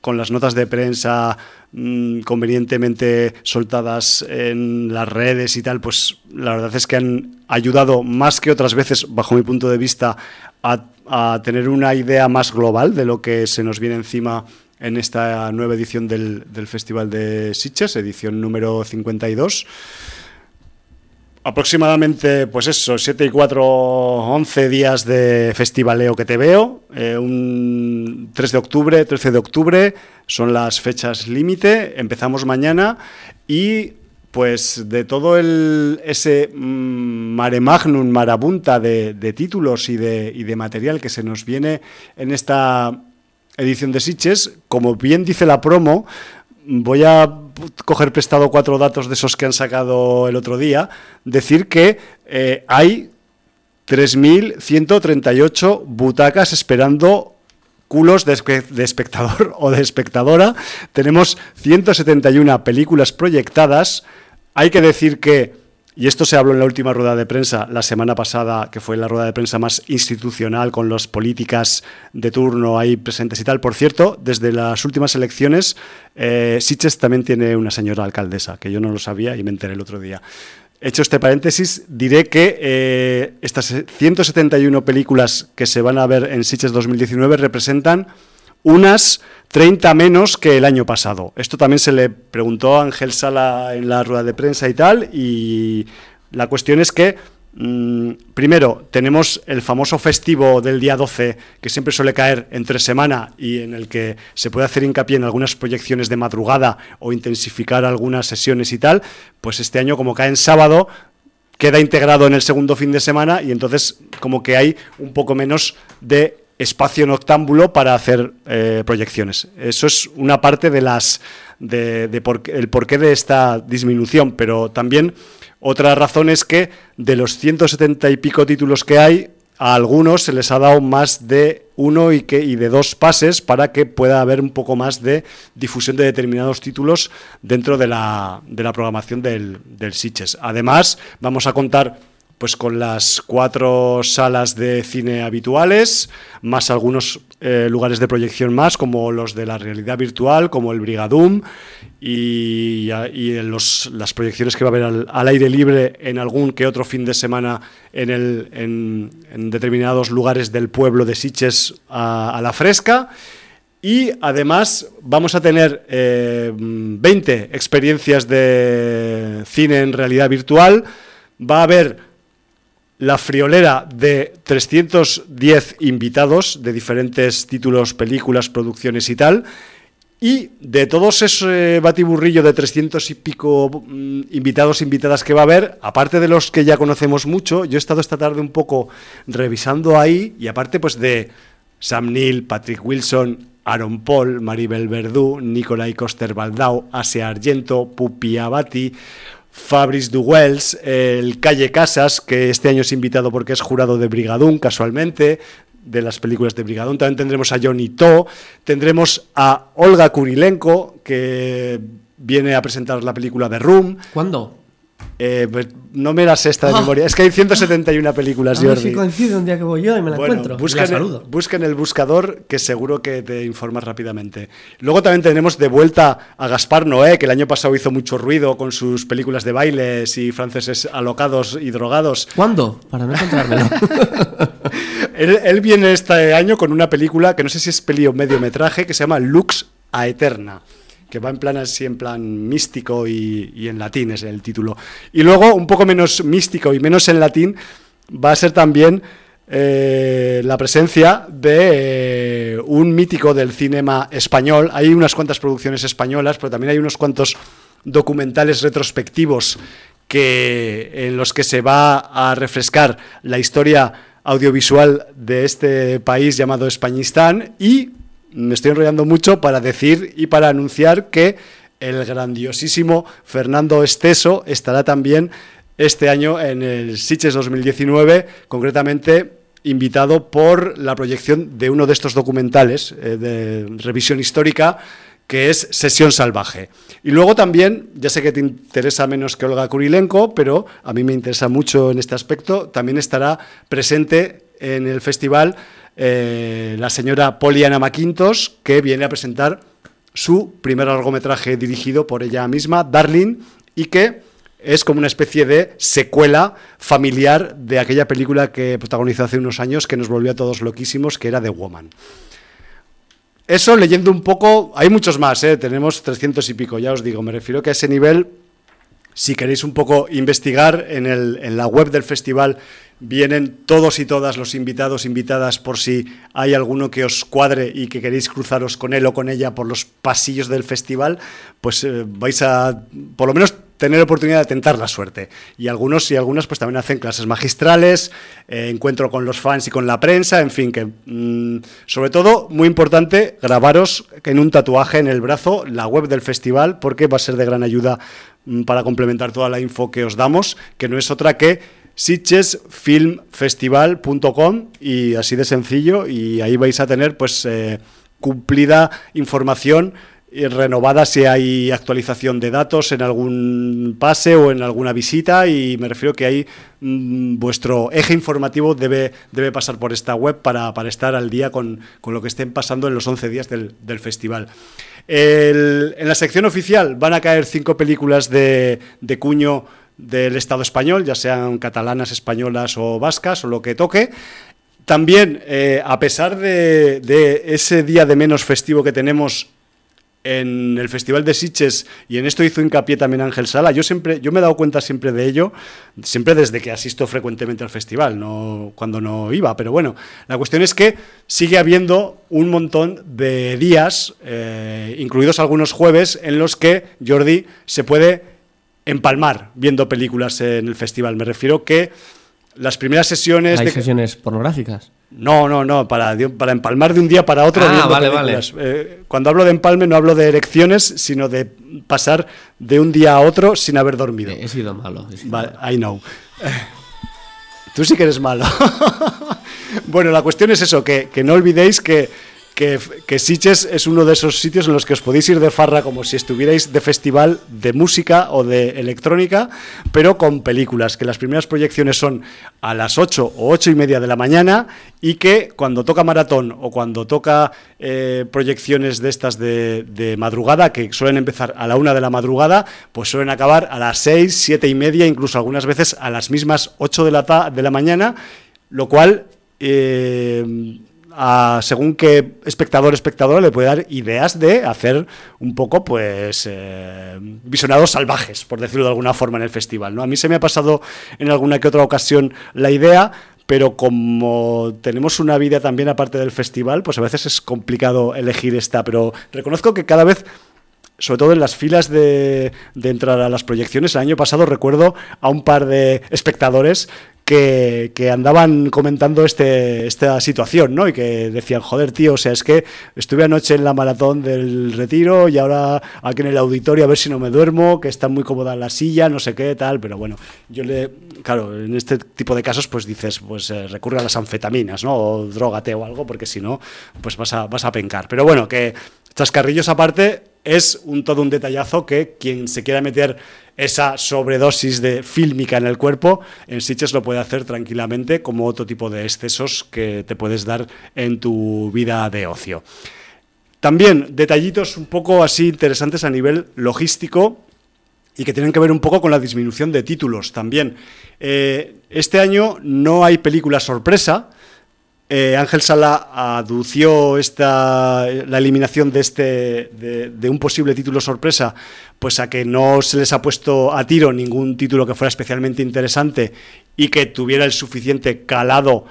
con las notas de prensa mm, convenientemente soltadas en las redes y tal, pues la verdad es que han ayudado más que otras veces, bajo mi punto de vista, a, a tener una idea más global de lo que se nos viene encima en esta nueva edición del, del Festival de Sitges, edición número 52 aproximadamente, pues eso, 7 y 4, 11 días de festivaleo que te veo. eh, un 3 de octubre, 13 de octubre son las fechas límite. Empezamos mañana y pues de todo el, ese mm, mare magnum, marabunta de, de títulos y de, y de material que se nos viene en esta edición de Sitges, como bien dice la promo, voy a coger prestado cuatro datos de esos que han sacado el otro día, decir que eh, hay 3.138 butacas esperando culos de espectador o de espectadora. Tenemos 171 películas proyectadas. Hay que decir que, y esto se habló en la última rueda de prensa la semana pasada, que fue la rueda de prensa más institucional con las políticas de turno ahí presentes y tal. Por cierto, desde las últimas elecciones, eh, Sitges también tiene una señora alcaldesa, que yo no lo sabía y me enteré el otro día. Hecho este paréntesis, diré que eh, estas 171 películas que se van a ver en Sitges 2019 representan unas 30 menos que el año pasado. Esto también se le preguntó a Ángel Sala en la rueda de prensa y tal, y la cuestión es que, mm, primero, tenemos el famoso festivo del día 12, que siempre suele caer entre semana y en el que se puede hacer hincapié en algunas proyecciones de madrugada o intensificar algunas sesiones y tal, pues este año como cae en sábado, queda integrado en el segundo fin de semana y entonces como que hay un poco menos de espacio noctámbulo para hacer eh, proyecciones. Eso es una parte de las de, de por, el porqué de esta disminución, pero también otra razón es que de los 170 y pico títulos que hay, a algunos se les ha dado más de uno y, que, y de dos pases para que pueda haber un poco más de difusión de determinados títulos dentro de la, de la programación del, del Sitges. Además, vamos a contar pues con las cuatro salas de cine habituales, más algunos eh, lugares de proyección más, como los de la realidad virtual, como el Brigadum, y, las proyecciones que va a haber al, aire libre en algún que otro fin de semana en, el, en, en determinados lugares del pueblo de Siches a, a la fresca. Y además vamos a tener eh, 20 experiencias de cine en realidad virtual. Va a haber la friolera de 310 invitados de diferentes títulos, películas, producciones y tal. Y de todos ese batiburrillo de 300 y pico mm, invitados e invitadas que va a haber, aparte de los que ya conocemos mucho, yo he estado esta tarde un poco revisando ahí, y aparte pues de Sam Neill, Patrick Wilson, Aaron Paul, Maribel Verdú, Nicolai Coster-Baldau, Asia Argento, Pupi Abati, Fabrice Duwells, el Calle Casas, que este año es invitado porque es jurado de Brigadún, casualmente, de las películas de Brigadón. También tendremos a Johnny To, tendremos a Olga Kurilenko, que viene a presentar la película de Room. ¿Cuándo? Eh, pues, no me las esta de Ah. memoria. Es que hay 171 películas, A ver Jordi. si coincide un día que voy yo y me la Bueno, encuentro. busca, la el, saludo. busca en el buscador que seguro que te informas rápidamente. Luego también tenemos de vuelta a Gaspar Noé, que el año pasado hizo mucho ruido con sus películas de bailes y franceses alocados y drogados. ¿Cuándo? Para no encontrármelo. Él, él viene este año con una película que no sé si es peli o mediometraje, que se llama Lux a Eterna, que va en plan así, en plan místico y, en latín es el título. Y luego, un poco menos místico y menos en latín, va a ser también eh, la presencia de eh, un mítico del cinema español. Hay unas cuantas producciones españolas, pero también hay unos cuantos documentales retrospectivos que, en los que se va a refrescar la historia audiovisual de este país llamado Españistán y me estoy enrollando mucho para decir y para anunciar que el grandiosísimo Fernando Esteso estará también este año en el Sitges 2019, concretamente invitado por la proyección de uno de estos documentales eh, de revisión histórica que es Sesión Salvaje. Y luego también, ya sé que te interesa menos que Olga Kurilenko, pero a mí me interesa mucho en este aspecto, también estará presente en el festival eh, la señora Poliana Maquintos, que viene a presentar su primer largometraje dirigido por ella misma, Darling, y que es como una especie de secuela familiar de aquella película que protagonizó hace unos años que nos volvió a todos loquísimos, que era The Woman. Eso leyendo un poco, hay muchos más, ¿eh? tenemos 300 y pico, ya os digo, me refiero que a ese nivel, si queréis un poco investigar, en, el, en la web del festival vienen todos y todas los invitados, invitadas, por si hay alguno que os cuadre y que queréis cruzaros con él o con ella por los pasillos del festival, pues eh, vais a, por lo menos, tener oportunidad de tentar la suerte. Y algunos y algunas pues también hacen clases magistrales, eh, encuentro con los fans y con la prensa, en fin, que mm, sobre todo, muy importante, grabaros en un tatuaje en el brazo la web del festival, porque va a ser de gran ayuda mm, para complementar toda la info que os damos, que no es otra que sitgesfilmfestival.com y así de sencillo y ahí vais a tener pues eh, cumplida información y renovada si hay actualización de datos en algún pase o en alguna visita y me refiero que ahí mm, vuestro eje informativo debe, debe pasar por esta web para, para estar al día con, con, lo que estén pasando en los 11 días del, del festival. El, en la sección oficial van a caer cinco películas de, de cuño del Estado español, ya sean catalanas, españolas o vascas o lo que toque. También, eh, a pesar de, ese día de menos festivo que tenemos en el Festival de Sitges, y en esto hizo hincapié también Ángel Sala, yo siempre, yo me he dado cuenta siempre de ello, siempre desde que asisto frecuentemente al festival, cuando no iba, pero bueno, la cuestión es que sigue habiendo un montón de días, eh, incluidos algunos jueves, en los que Jordi se puede empalmar viendo películas en el festival. Me refiero que las primeras sesiones... ¿Hay de... sesiones pornográficas? No, no, no, para, para empalmar de un día para otro Ah, vale, películas. Eh, cuando hablo de empalme no hablo de erecciones, sino de pasar de un día a otro sin haber dormido. He sido malo. He sido Vale, malo. I know. Tú sí que eres malo. bueno, la cuestión es eso, que, que no olvidéis que, que, que Sitges es uno de esos sitios en los que os podéis ir de farra como si estuvierais de festival de música o de electrónica, pero con películas, que las primeras proyecciones son a las 8 o 8 y media de la mañana y que cuando toca maratón o cuando toca eh, proyecciones de estas de, madrugada, que suelen empezar a la 1 de la madrugada, pues suelen acabar a las 6, 7 y media, incluso algunas veces a las mismas 8 de la, de la mañana, lo cual... Eh, según qué espectador espectadora le puede dar ideas de hacer un poco pues eh, visionados salvajes por decirlo de alguna forma en el festival ¿no? a mí se me ha pasado en alguna que otra ocasión la idea pero como tenemos una vida también aparte del festival, pues a veces es complicado elegir esta, pero reconozco que cada vez sobre todo en las filas de, de, entrar a las proyecciones. El año pasado recuerdo a un par de espectadores que, andaban comentando este, esta situación, ¿no? Y que decían, joder, tío, o sea, es que estuve anoche en la maratón del retiro y ahora aquí en el auditorio a ver si no me duermo, que está muy cómoda la silla, no sé qué, tal, pero bueno, yo le, claro, en este tipo de casos, pues dices, pues eh, recurre a las anfetaminas, ¿no? O drogate o algo, porque si no, pues vas a, vas a pencar. Pero bueno, que chascarrillos aparte, es un todo un detallazo que quien se quiera meter esa sobredosis de fílmica en el cuerpo, en Sitges lo puede hacer tranquilamente como otro tipo de excesos que te puedes dar en tu vida de ocio. También detallitos un poco así interesantes a nivel logístico y que tienen que ver un poco con la disminución de títulos también. Eh, este año no hay película sorpresa, eh, Ángel Sala adució esta, la eliminación de, este, de, un posible título sorpresa, pues a que no se les ha puesto a tiro ningún título que fuera especialmente interesante y que tuviera el suficiente calado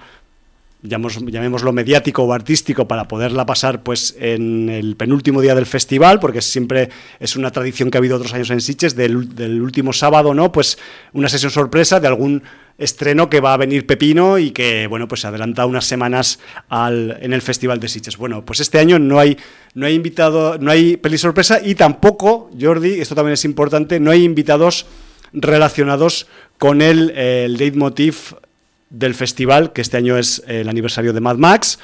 llamémoslo mediático o artístico para poderla pasar pues en el penúltimo día del festival, porque siempre es una tradición que ha habido otros años en Sitges, del, del último sábado, ¿no? Pues una sesión sorpresa de algún estreno que va a venir Pepino y que, bueno, pues adelanta unas semanas al, en el Festival de Sitges. Bueno, pues este año no hay, no invitado, no hay peli sorpresa y tampoco, Jordi, esto también es importante, no hay invitados relacionados con el, el leitmotiv del festival, que este año es el aniversario de Mad Max,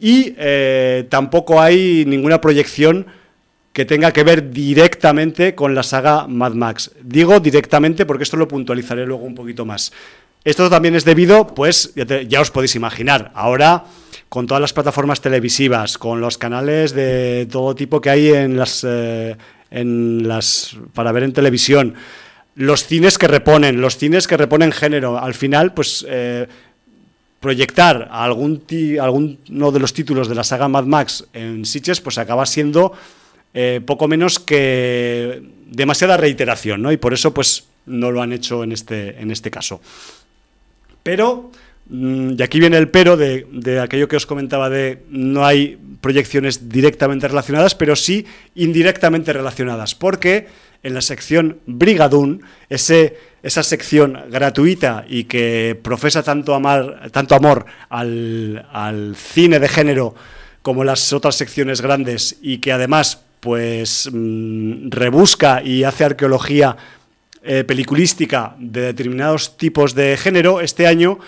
y eh, tampoco hay ninguna proyección que tenga que ver directamente con la saga Mad Max. Digo directamente porque esto lo puntualizaré luego un poquito más. Esto también es debido, pues ya, os podéis imaginar, ahora con todas las plataformas televisivas, con los canales de todo tipo que hay en las, eh, para ver en televisión, los cines que reponen, los cines que reponen género. Al final, pues eh, proyectar algún alguno de los títulos de la saga Mad Max en Sitges, pues acaba siendo eh, poco menos que demasiada reiteración, ¿no? Y por eso, pues, no lo han hecho en este, en este caso. Pero, mm, y aquí viene el pero de, aquello que os comentaba de no hay proyecciones directamente relacionadas, pero sí indirectamente relacionadas, porque en la sección Brigadún, ese, esa sección gratuita y que profesa tanto amor al, cine de género como las otras secciones grandes y que además pues mm, rebusca y hace arqueología eh, peliculística de determinados tipos de género, este año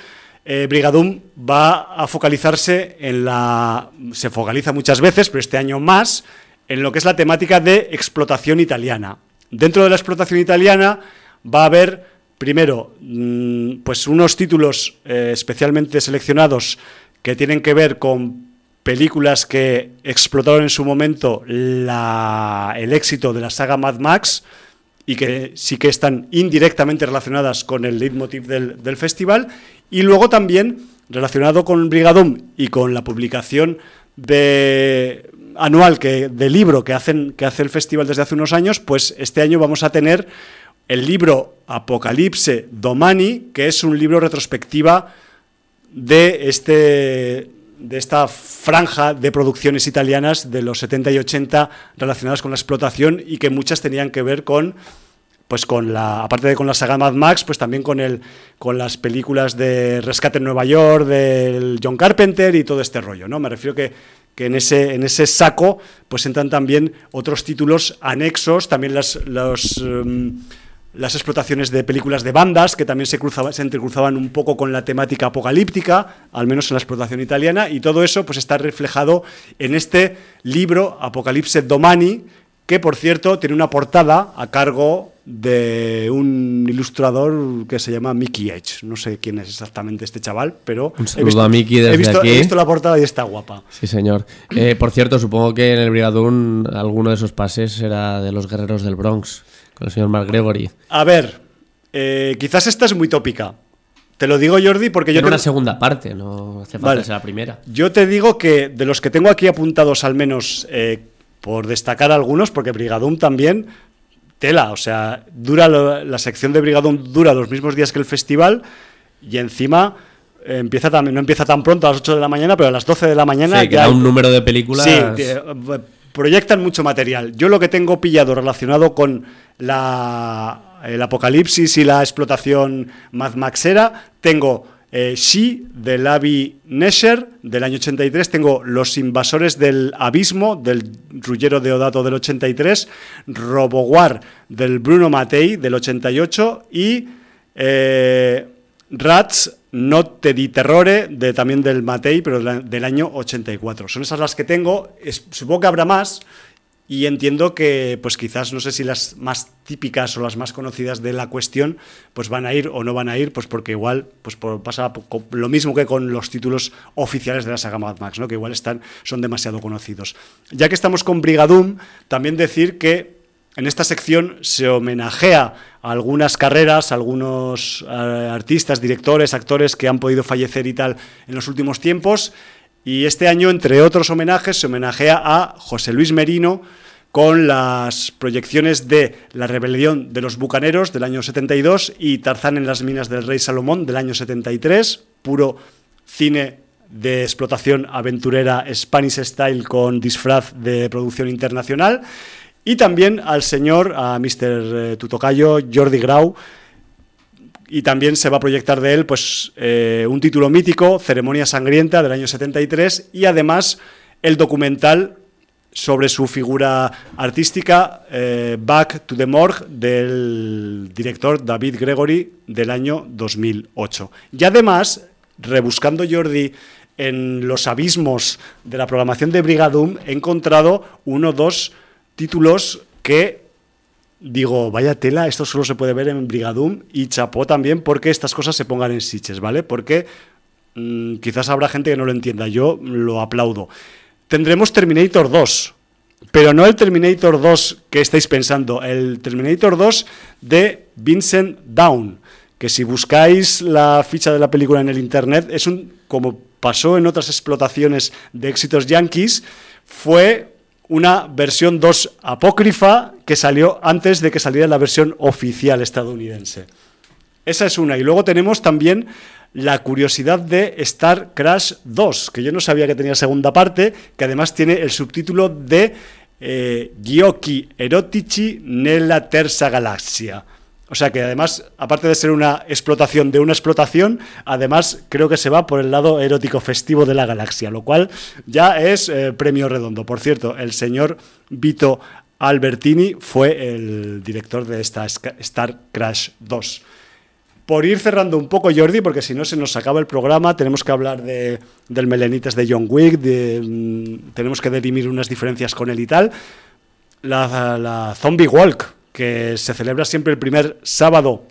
eh, Brigadum va a focalizarse en la... se focaliza muchas veces, pero este año más, en lo que es la temática de explotación italiana. Dentro de la explotación italiana va a haber, primero, mm, pues unos títulos eh, especialmente seleccionados que tienen que ver con películas que explotaron en su momento el éxito de la saga Mad Max y que sí que están indirectamente relacionadas con el leitmotiv del, del festival, y luego también relacionado con Brigadum y con la publicación de anual que, de libro que, hacen, que hace el festival desde hace unos años, pues este año vamos a tener el libro Apocalipse Domani, que es un libro retrospectiva de, este, de esta franja de producciones italianas de los 70 y 80 relacionadas con la explotación y que muchas tenían que ver con pues con la aparte de con la saga Mad Max, pues también con el con las películas de Rescate en Nueva York del John Carpenter y todo este rollo, ¿no? Me refiero que que en ese, en ese saco pues entran también otros títulos anexos, también las, em, las explotaciones de películas de bandas que también se, cruzaban, se entrecruzaban un poco con la temática apocalíptica, al menos en la explotación italiana, y todo eso pues está reflejado en este libro Apocalipse Domani, que por cierto tiene una portada a cargo de un ilustrador que se llama Mickey Edge. No sé quién es exactamente este chaval, pero un saludo he visto, a Mickey desde he visto, aquí. He visto la portada y está guapa. Sí, señor. Eh, por cierto, supongo que en el Brigadún alguno de esos pases era de los guerreros del Bronx, con el señor Mark Gregory. A ver, eh, quizás esta es muy tópica. Te lo digo, Jordi, porque yo... En te... una segunda parte, no hace falta vale. ser la primera. Yo te digo que de los que tengo aquí apuntados al menos... Eh, por destacar algunos, porque Brigadum también tela, o sea, dura lo, la sección de Brigadum dura los mismos días que el festival y encima eh, empieza también, no empieza tan pronto a las 8 de la mañana, pero a las 12 de la mañana Sí, que ya da un número de películas. Sí, eh, proyectan mucho material. Yo lo que tengo pillado relacionado con la, el apocalipsis y la explotación Mad Maxera, tengo eh, She de Lavi Nesher del año 83, tengo Los invasores del abismo del Ruggero Deodato del 83, Robowar del Bruno Mattei del 88 y eh, Rats Not di Terrore, de, también del Matei, pero del año 84. Son esas las que tengo. Supongo que habrá más. Y entiendo que, pues quizás, no sé si las más típicas o las más conocidas de la cuestión, pues van a ir o no van a ir, pues porque igual pues pasa lo mismo que con los títulos oficiales de la saga Mad Max, ¿no? que igual están, son demasiado conocidos. Ya que estamos con Brigadoom, también decir que en esta sección se homenajea a algunas carreras, a algunos eh, artistas, directores, actores que han podido fallecer y tal en los últimos tiempos. Y este año, entre otros homenajes, se homenajea a José Luis Merino con las proyecciones de La rebelión de los bucaneros del año 72 y Tarzán en las minas del rey Salomón del año 73, puro cine de explotación aventurera Spanish Style con disfraz de producción internacional. Y también al señor, a Mr. eh, Tutocayo, Jordi Grau, y también se va a proyectar de él pues, eh, un título mítico, Ceremonia Sangrienta, del año 73, y además el documental sobre su figura artística, eh, Back to the Morgue, del director David Gregory, del año 2008. Y además, rebuscando Jordi en los abismos de la programación de Brigadum, he encontrado uno dos títulos que digo, vaya tela, esto solo se puede ver en Brigadum y chapó también porque estas cosas se pongan en Sitches, ¿vale? Porque mm, quizás habrá gente que no lo entienda, yo lo aplaudo. Tendremos Terminator 2, pero no el Terminator 2 que estáis pensando, el Terminator 2 de Vincent Down, que si buscáis la ficha de la película en el internet, es un, como pasó en otras explotaciones de éxitos yankees, fue una versión 2 apócrifa que salió antes de que saliera la versión oficial estadounidense. Esa es una. Y luego tenemos también la curiosidad de Star Crash 2, que yo no sabía que tenía segunda parte, que además tiene el subtítulo de eh, Erotici nella terza galassia. O sea que además, aparte de ser una explotación de una explotación, además creo que se va por el lado erótico festivo de la galaxia, lo cual ya es eh, premio redondo. Por cierto, el señor Vito Albertini fue el director de esta Star Crash 2. Por ir cerrando un poco, Jordi, porque si no se nos acaba el programa, tenemos que hablar de, del Melenitas de John Wick, de, mm, tenemos que dirimir unas diferencias con él y tal. La, la Zombie Walk, que se celebra siempre el primer sábado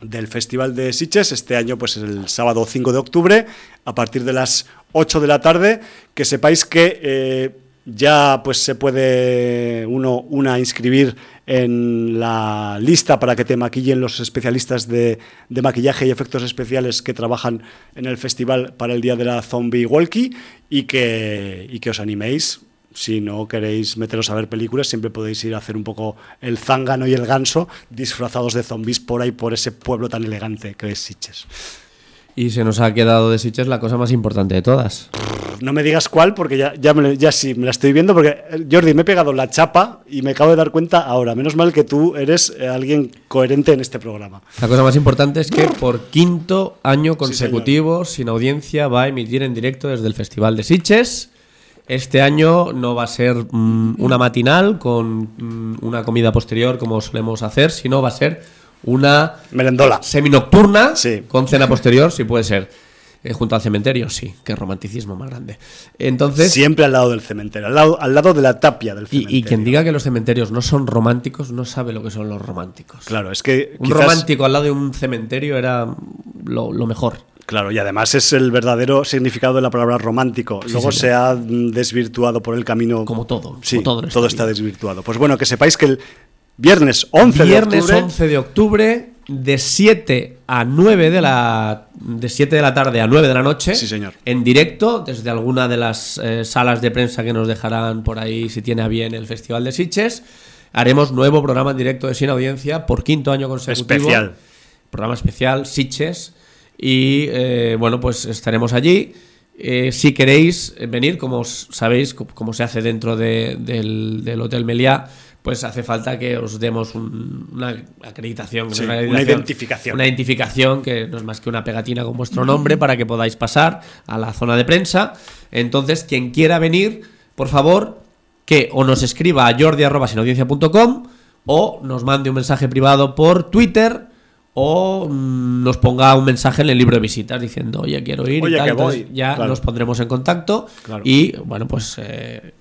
del Festival de Sitges, este año pues el sábado 5 de octubre, a partir de las 8 de la tarde, que sepáis que eh, ya pues se puede uno una inscribir en la lista para que te maquillen los especialistas de, de maquillaje y efectos especiales que trabajan en el festival para el día de la Zombie Walkie y que, y que os animéis. Si no queréis meteros a ver películas, siempre podéis ir a hacer un poco el zángano y el ganso disfrazados de zombies por ahí, por ese pueblo tan elegante que es Sitges. Y se nos ha quedado de Sitges la cosa más importante de todas. No me digas cuál, porque ya, ya, me, ya sí, me la estoy viendo, porque eh, Jordi, me he pegado la chapa y me acabo de dar cuenta ahora. Menos mal que tú eres eh, alguien coherente en este programa. La cosa más importante es que por quinto año consecutivo, sin audiencia, va a emitir en directo desde el Festival de Sitges. Este año no va a ser mm, una matinal con mm, una comida posterior como solemos hacer, sino va a ser una Merendola. seminocturna Sí. con cena posterior, si puede ser. Eh, junto al cementerio, sí, qué romanticismo más grande. Entonces, Siempre al lado del cementerio, al lado, al lado de la tapia del cementerio. y quien diga que los cementerios no son románticos no sabe lo que son los románticos. Claro, es que. Un romántico al lado de un cementerio era lo, lo mejor. Claro, y además es el verdadero significado de la palabra romántico. Luego se ha desvirtuado por el camino. Como todo, Sí, como todo está desvirtuado. Pues bueno, que sepáis que el viernes 11 Viernes de octubre. 11 de octubre, de 7 a 9 de la de 7 de la tarde a 9 de la noche. Sí, señor. En directo, desde alguna de las eh, salas de prensa que nos dejarán por ahí, si tiene a bien el Festival de Sitges. Haremos nuevo programa en directo de Sin Audiencia por quinto año consecutivo. Especial. Programa especial, Sitges. Y eh, bueno, pues estaremos allí. Eh, si queréis venir, como sabéis, como se hace dentro del, del Hotel Meliá, pues hace falta que os demos una, acreditación, una, identificación. Una identificación que no es más que una pegatina con vuestro nombre para que podáis pasar a la zona de prensa. Entonces, quien quiera venir, por favor, que o nos escriba a jordi.sinaudiencia.com o nos mande un mensaje privado por Twitter o mm, nos ponga un mensaje en el libro de visitas diciendo, oye, quiero ir y tal. ya nos pondremos en contacto y, bueno, pues eh,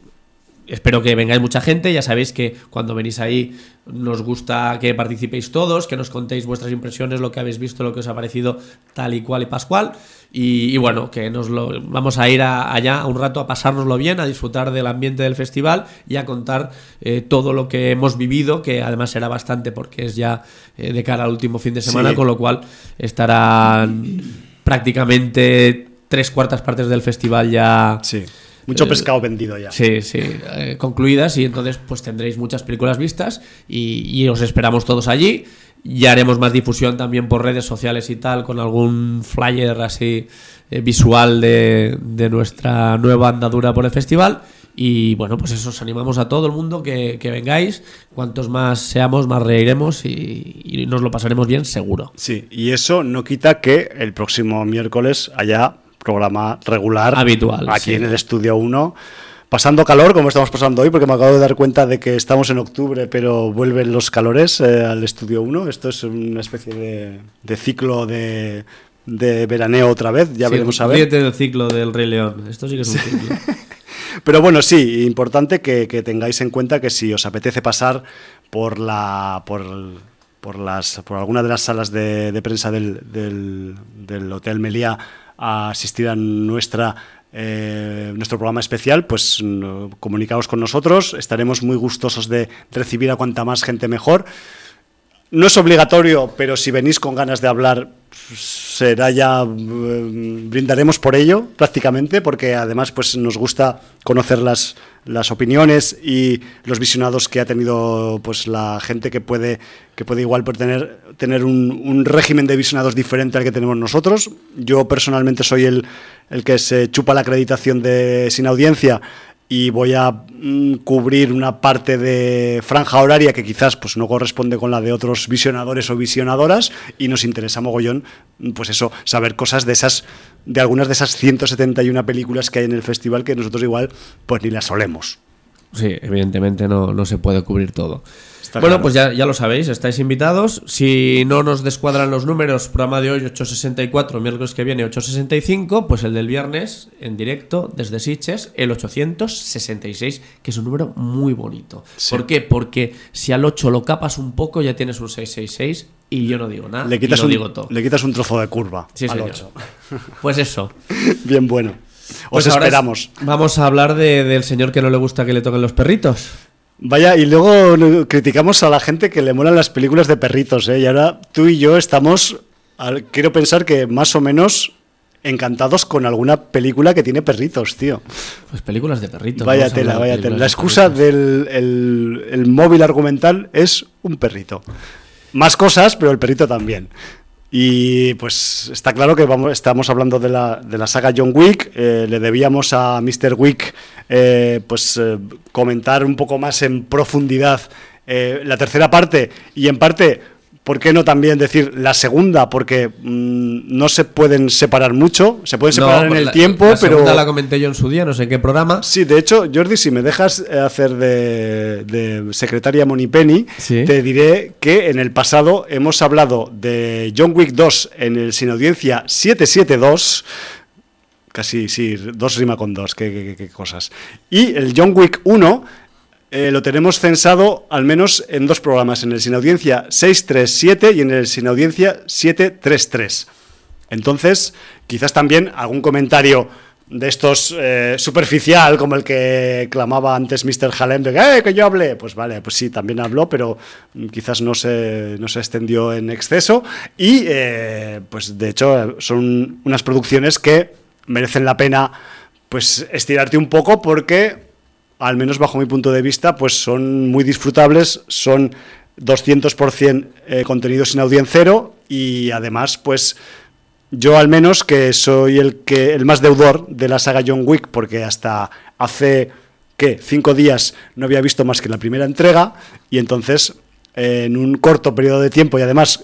espero que vengáis mucha gente. Ya sabéis que cuando venís ahí nos gusta que participéis todos, que nos contéis vuestras impresiones, lo que habéis visto, lo que os ha parecido tal y cual y pascual. Y, bueno, que nos lo vamos a ir allá un rato a pasárnoslo bien, a disfrutar del ambiente del festival y a contar eh, todo lo que hemos vivido, que además será bastante porque es ya eh, de cara al último fin de semana, con lo cual estarán prácticamente tres cuartas partes del festival ya. Sí mucho pescado vendido ya. Sí, sí, eh, concluidas y entonces pues tendréis muchas películas vistas y, os esperamos todos allí. Ya haremos más difusión también por redes sociales y tal, con algún flyer así eh, visual de, nuestra nueva andadura por el festival. Y bueno, pues eso, os animamos a todo el mundo que, vengáis. Cuantos más seamos, más reiremos y, y, nos lo pasaremos bien, seguro. Sí, y eso no quita que el próximo miércoles haya programa regular. Habitual. Aquí en el Estudio 1. Pasando calor, como estamos pasando hoy, porque me acabo de dar cuenta de que estamos en octubre, pero vuelven los calores eh, al Estudio 1. Esto es una especie de, ciclo de, veraneo otra vez, ya veremos a ver. del ciclo del Rey León. Esto sí que es un ciclo. Pero bueno, sí, importante que, tengáis en cuenta que si os apetece pasar por la por, por las por alguna de las salas de, prensa del, del, del Hotel Meliá a asistir a nuestra eh, nuestro programa especial, pues comunicaos con nosotros, estaremos muy gustosos de recibir a cuanta más gente mejor. No es obligatorio, pero si venís con ganas de hablar, será ya eh, brindaremos por ello prácticamente, porque además pues nos gusta conocer las, las opiniones y los visionados que ha tenido pues la gente que puede que puede igual tener, tener un, un, régimen de visionados diferente al que tenemos nosotros. Yo personalmente soy el, el que se chupa la acreditación de sin audiencia y voy a mm, cubrir una parte de franja horaria que quizás pues no corresponde con la de otros visionadores o visionadoras y nos interesa mogollón pues eso saber cosas de esas de algunas de esas 171 películas que hay en el festival que nosotros igual pues ni las solemos. Sí, evidentemente no, no se puede cubrir todo bueno, pues ya, ya, lo sabéis, estáis invitados. Si no nos descuadran los números, programa de hoy 864, miércoles que viene 865, pues el del viernes en directo desde Siches, el 866, que es un número muy bonito. ¿Por qué? Porque si al 8 lo capas un poco, ya tienes un 666 y yo no digo nada. Le quitas, no un, digo todo. le quitas un trozo de curva sí, al 8. Pues eso. Bien bueno. Os pues esperamos. Vamos a hablar del señor que no le gusta que le toquen los perritos. Vaya, y luego criticamos a la gente que le molan las películas de perritos, ¿eh? Y ahora tú y yo estamos, quiero pensar que más o menos encantados con alguna película que tiene perritos, tío. Pues películas de perritos. Vaya tela, vaya tela. La excusa del el móvil argumental es un perrito. Más cosas, pero el perrito también. Y pues está claro que vamos, estamos hablando de la, de la saga John Wick. Eh, le debíamos a Mr. Wick eh, pues, eh, comentar un poco más en profundidad la tercera parte y en parte ¿por qué no también decir la segunda? Porque mm, no se pueden separar mucho, se pueden separar en el tiempo, la pero... Segunda la comenté yo en su día, no sé en qué programa. Sí, de hecho, Jordi, si me dejas eh, hacer de, de secretaria Monipenny, te diré que en el pasado hemos hablado de John Wick 2 en el Sin Audiencia 772 casi, sí, dos rima con dos, qué, qué, cosas. Y el John Wick 1 eh, lo tenemos censado al menos en dos programas, en el Sin Audiencia 637 y en el Sin Audiencia 733. Entonces, quizás también algún comentario de estos eh, superficial, como el que clamaba antes Mr. Halem, de que, eh, que yo hablé. Pues vale, pues sí, también habló, pero quizás no se, no se extendió en exceso. Y, pues de hecho, son unas producciones que merecen la pena pues estirarte un poco porque al menos bajo mi punto de vista, pues son muy disfrutables, son 200% eh, contenido sin audiencia cero y además, pues yo al menos que soy el que el más deudor de la saga John Wick, porque hasta hace ¿qué? cinco días no había visto más que la primera entrega, y entonces en un corto periodo de tiempo y además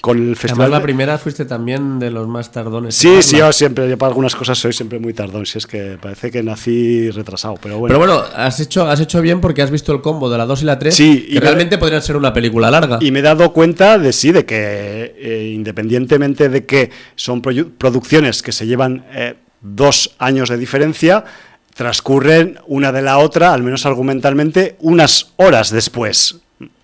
con el festival. Además, la primera fuiste también de los más tardones. Sí, sí, yo siempre, yo para algunas cosas soy siempre muy tardón, si es que parece que nací retrasado, pero bueno. Pero bueno, has hecho, has hecho bien porque has visto el combo de la 2 y la 3. Sí, y que me- realmente podrían ser una película larga. Y me he dado cuenta de sí, de que eh, independientemente de que son producciones que se llevan eh, dos años de diferencia, transcurren una de la otra, al menos argumentalmente, unas horas después.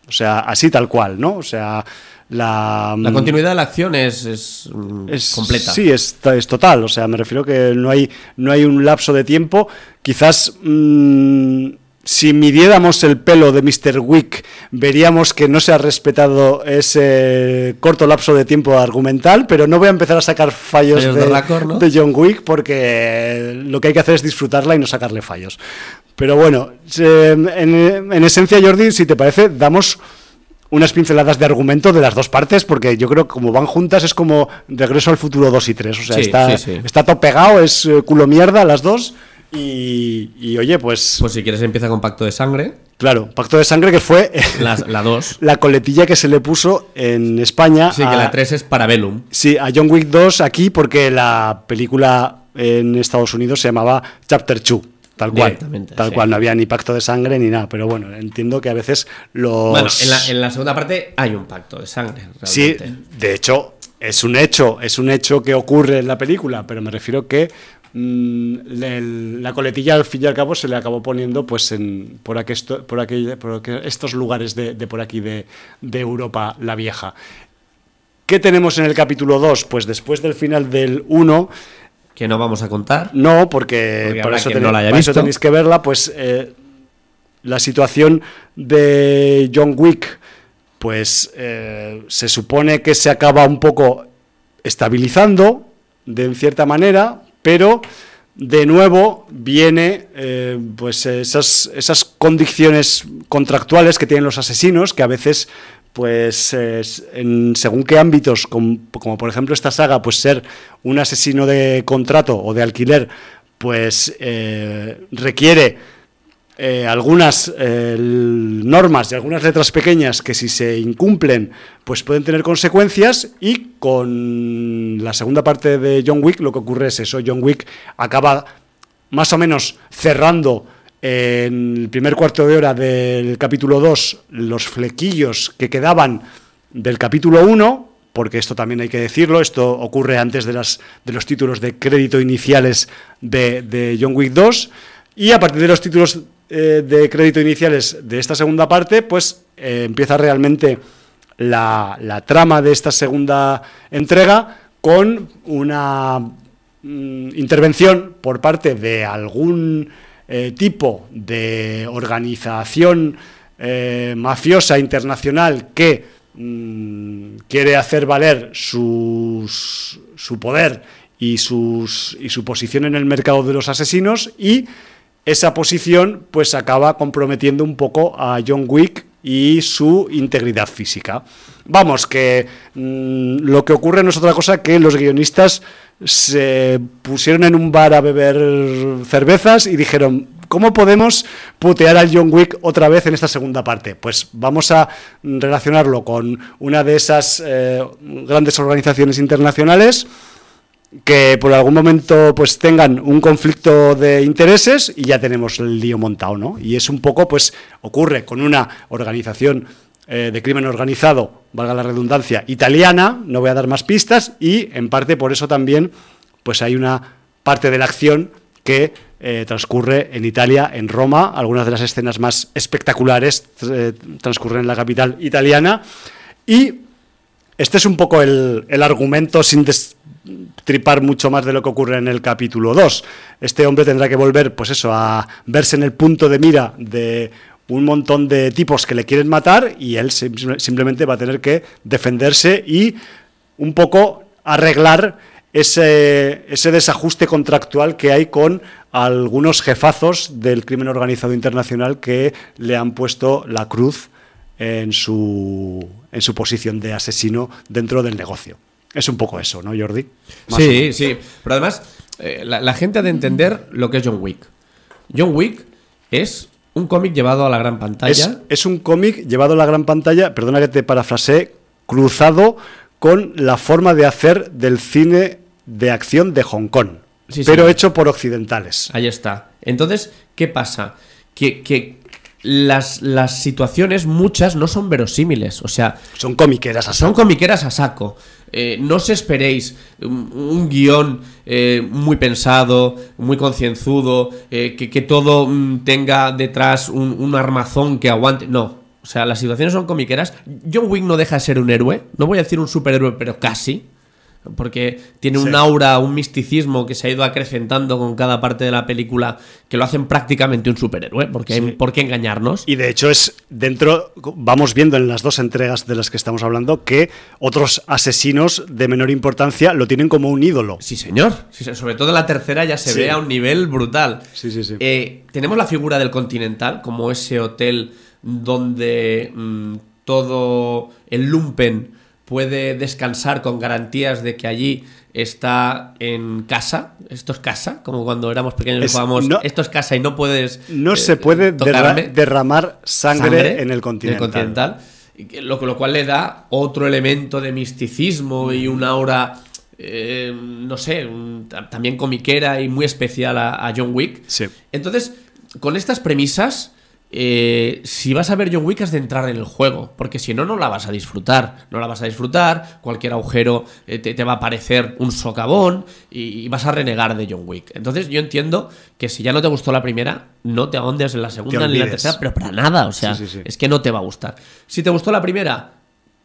O sea, así tal cual, ¿no? O sea, la... La continuidad de la acción es, es, mm, es completa. Sí, es, es total. O sea, me refiero que no hay, no hay un lapso de tiempo. Quizás mm, si midiéramos el pelo de Mr. Wick, veríamos que no se ha respetado ese corto lapso de tiempo argumental, pero no voy a empezar a sacar fallos, Fallos de, de récord, ¿no? de John Wick porque lo que hay que hacer es disfrutarla y no sacarle fallos. Pero bueno, en, en esencia, Jordi, si te parece, damos unas pinceladas de argumento de las dos partes, porque yo creo que como van juntas es como Regreso al Futuro 2 y 3. O sea, Sí, está, sí, sí. está todo pegado, es eh, culo mierda las dos. Y, y, oye, pues, Pues si quieres empieza con Pacto de Sangre, claro, Pacto de Sangre que fue la, la 2. la coletilla que se le puso en España. Sí, que la 3 es Parabellum. Sí, a John Wick 2 aquí porque la película en Estados Unidos se llamaba Chapter 2. Tal cual, Directamente, tal sí. cual, no había ni pacto de sangre ni nada, pero bueno, entiendo que a veces los... Bueno, en la, en la segunda parte hay un pacto de sangre. Sí, realmente. de hecho, es un hecho, es un hecho que ocurre en la película, pero me refiero que mm, la coletilla al fin y al cabo se le acabó poniendo pues en por, aquesto- por, aquella- por estos lugares de, de por aquí de, de Europa la vieja. ¿Qué tenemos en el capítulo 2? Pues después del final del 1, Que no vamos a contar. no, porque, Porque por eso, tenéis- no la haya para eso tenéis que verla, pues eh, la situación de John Wick, pues eh, se supone que se acaba un poco estabilizando de cierta manera, pero de nuevo viene eh, pues esas, esas condiciones contractuales que tienen los asesinos, que a veces pues es- en según qué ámbitos, como, por ejemplo esta saga, pues ser un asesino de contrato o de alquiler, pues eh, requiere eh, algunas eh, normas y algunas letras pequeñas que si se incumplen pues pueden tener consecuencias y con la segunda parte de John Wick lo que ocurre es eso, John Wick acaba más o menos cerrando en el primer cuarto de hora del capítulo 2 los flequillos que quedaban del capítulo 1, porque esto también hay que decirlo, esto ocurre antes de, los títulos de crédito iniciales de, John Wick 2, y a partir de los títulos eh, de crédito iniciales de esta segunda parte, pues eh, empieza realmente la, la trama de esta segunda entrega con una mm, intervención por parte de algún eh, tipo de organización eh, mafiosa internacional que mm, quiere hacer valer sus- su poder y, sus, y su posición en el mercado de los asesinos y esa posición pues acaba comprometiendo un poco a John Wick y su integridad física. Vamos, que mm, lo que ocurre no es otra cosa que los guionistas se pusieron en un bar a beber cervezas y dijeron, ¿cómo podemos putear al John Wick otra vez en esta segunda parte? Pues vamos a relacionarlo con una de esas eh, grandes organizaciones internacionales que por algún momento pues tengan un conflicto de intereses y ya tenemos el lío montado, ¿no? Y es un poco, pues, ocurre con una organización eh, de crimen organizado, valga la redundancia, italiana, no voy a dar más pistas, y en parte por eso también, pues hay una parte de la acción que eh, transcurre en Italia, en Roma, algunas de las escenas más espectaculares eh, transcurren en la capital italiana, y este es un poco el, el argumento sin destripar mucho más de lo que ocurre en el capítulo 2. Este hombre tendrá que volver, pues eso, a verse en el punto de mira de un montón de tipos que le quieren matar y él sim- simplemente va a tener que defenderse y un poco arreglar ese, ese desajuste contractual que hay con algunos jefazos del crimen organizado internacional que le han puesto la cruz en su, en su posición de asesino dentro del negocio. es un poco eso, ¿no, Jordi? sí, sí. Pero además, eh, la, gente ha de entender lo que es John Wick. John Wick es un cómic llevado a la gran pantalla. Es, un cómic llevado a la gran pantalla, perdona que te parafrasee, cruzado con la forma de hacer del cine de acción de Hong Kong. pero hecho por occidentales. Ahí está. Entonces, ¿qué pasa? Que, que las, las, situaciones, muchas, no son verosímiles. O sea. Son comiqueras a saco. Son comiqueras a saco. Eh, no os esperéis un, guion eh, muy pensado, muy concienzudo, eh, que, todo mm, tenga detrás un, un armazón que aguante. No. O sea, las situaciones son comiqueras. John Wick no deja de ser un héroe. No voy a decir un superhéroe, pero casi porque tiene un aura, un misticismo que se ha ido acrecentando con cada parte de la película que lo hacen prácticamente un superhéroe, porque hay por qué engañarnos. Y de hecho es dentro, vamos viendo en las dos entregas de las que estamos hablando, que otros asesinos de menor importancia lo tienen como un ídolo. Sí, señor. sobre todo en la tercera ya se ve a un nivel brutal. Sí, sí, sí. Eh, tenemos la figura del Continental, como ese hotel donde mm, todo el lumpen puede descansar con garantías de que allí está en casa. Esto es casa, como cuando éramos pequeños y jugábamos. esto es casa y no puedes. No se puede eh, derramar sangre, en el continental. lo, lo, cual le da otro elemento de misticismo y una aura. Eh, no sé, también comiquera y muy especial a, a John Wick. Sí. Entonces, con estas premisas, eh, si vas a ver John Wick has de entrar en el juego, porque si no, no la vas a disfrutar. No la vas a disfrutar, cualquier agujero eh, te, va a parecer un socavón y, vas a renegar de John Wick. Entonces yo entiendo que si ya no te gustó la primera, no te ahondes en la segunda ni en la tercera, pero para nada, o sea, es que no te va a gustar. Si te gustó la primera,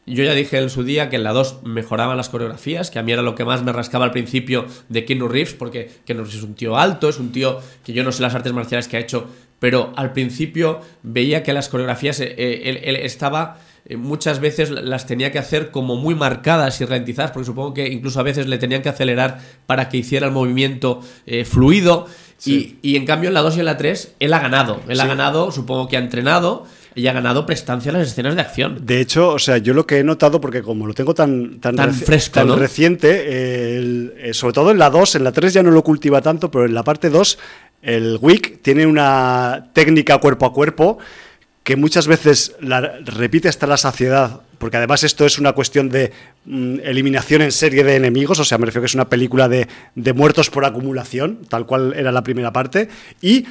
yo ya dije en su día que en la 2 mejoraban las coreografías, que a mí era lo que más me rascaba al principio de Keanu Reeves, porque Keanu Reeves es un tío alto, es un tío que yo no sé las artes marciales que ha hecho, pero al principio veía que las coreografías, eh, eh, él, estaba, eh, muchas veces las tenía que hacer como muy marcadas y ralentizadas, porque supongo que incluso a veces le tenían que acelerar para que hiciera el movimiento fluido. Y, en cambio en la 2 y en la 3 él ha ganado, él ha ganado, supongo que ha entrenado y ha ganado prestancia en las escenas de acción. De hecho, o sea, yo lo que he notado, porque como lo tengo tan, tan, fresco, tan reciente, sobre todo en la 2, en la 3 ya no lo cultiva tanto, pero en la parte 2 el WIC tiene una técnica cuerpo a cuerpo que muchas veces la repite hasta la saciedad, porque además esto es una cuestión de mm, eliminación en serie de enemigos, o sea, me refiero que es una película de, de muertos por acumulación, tal cual era la primera parte, y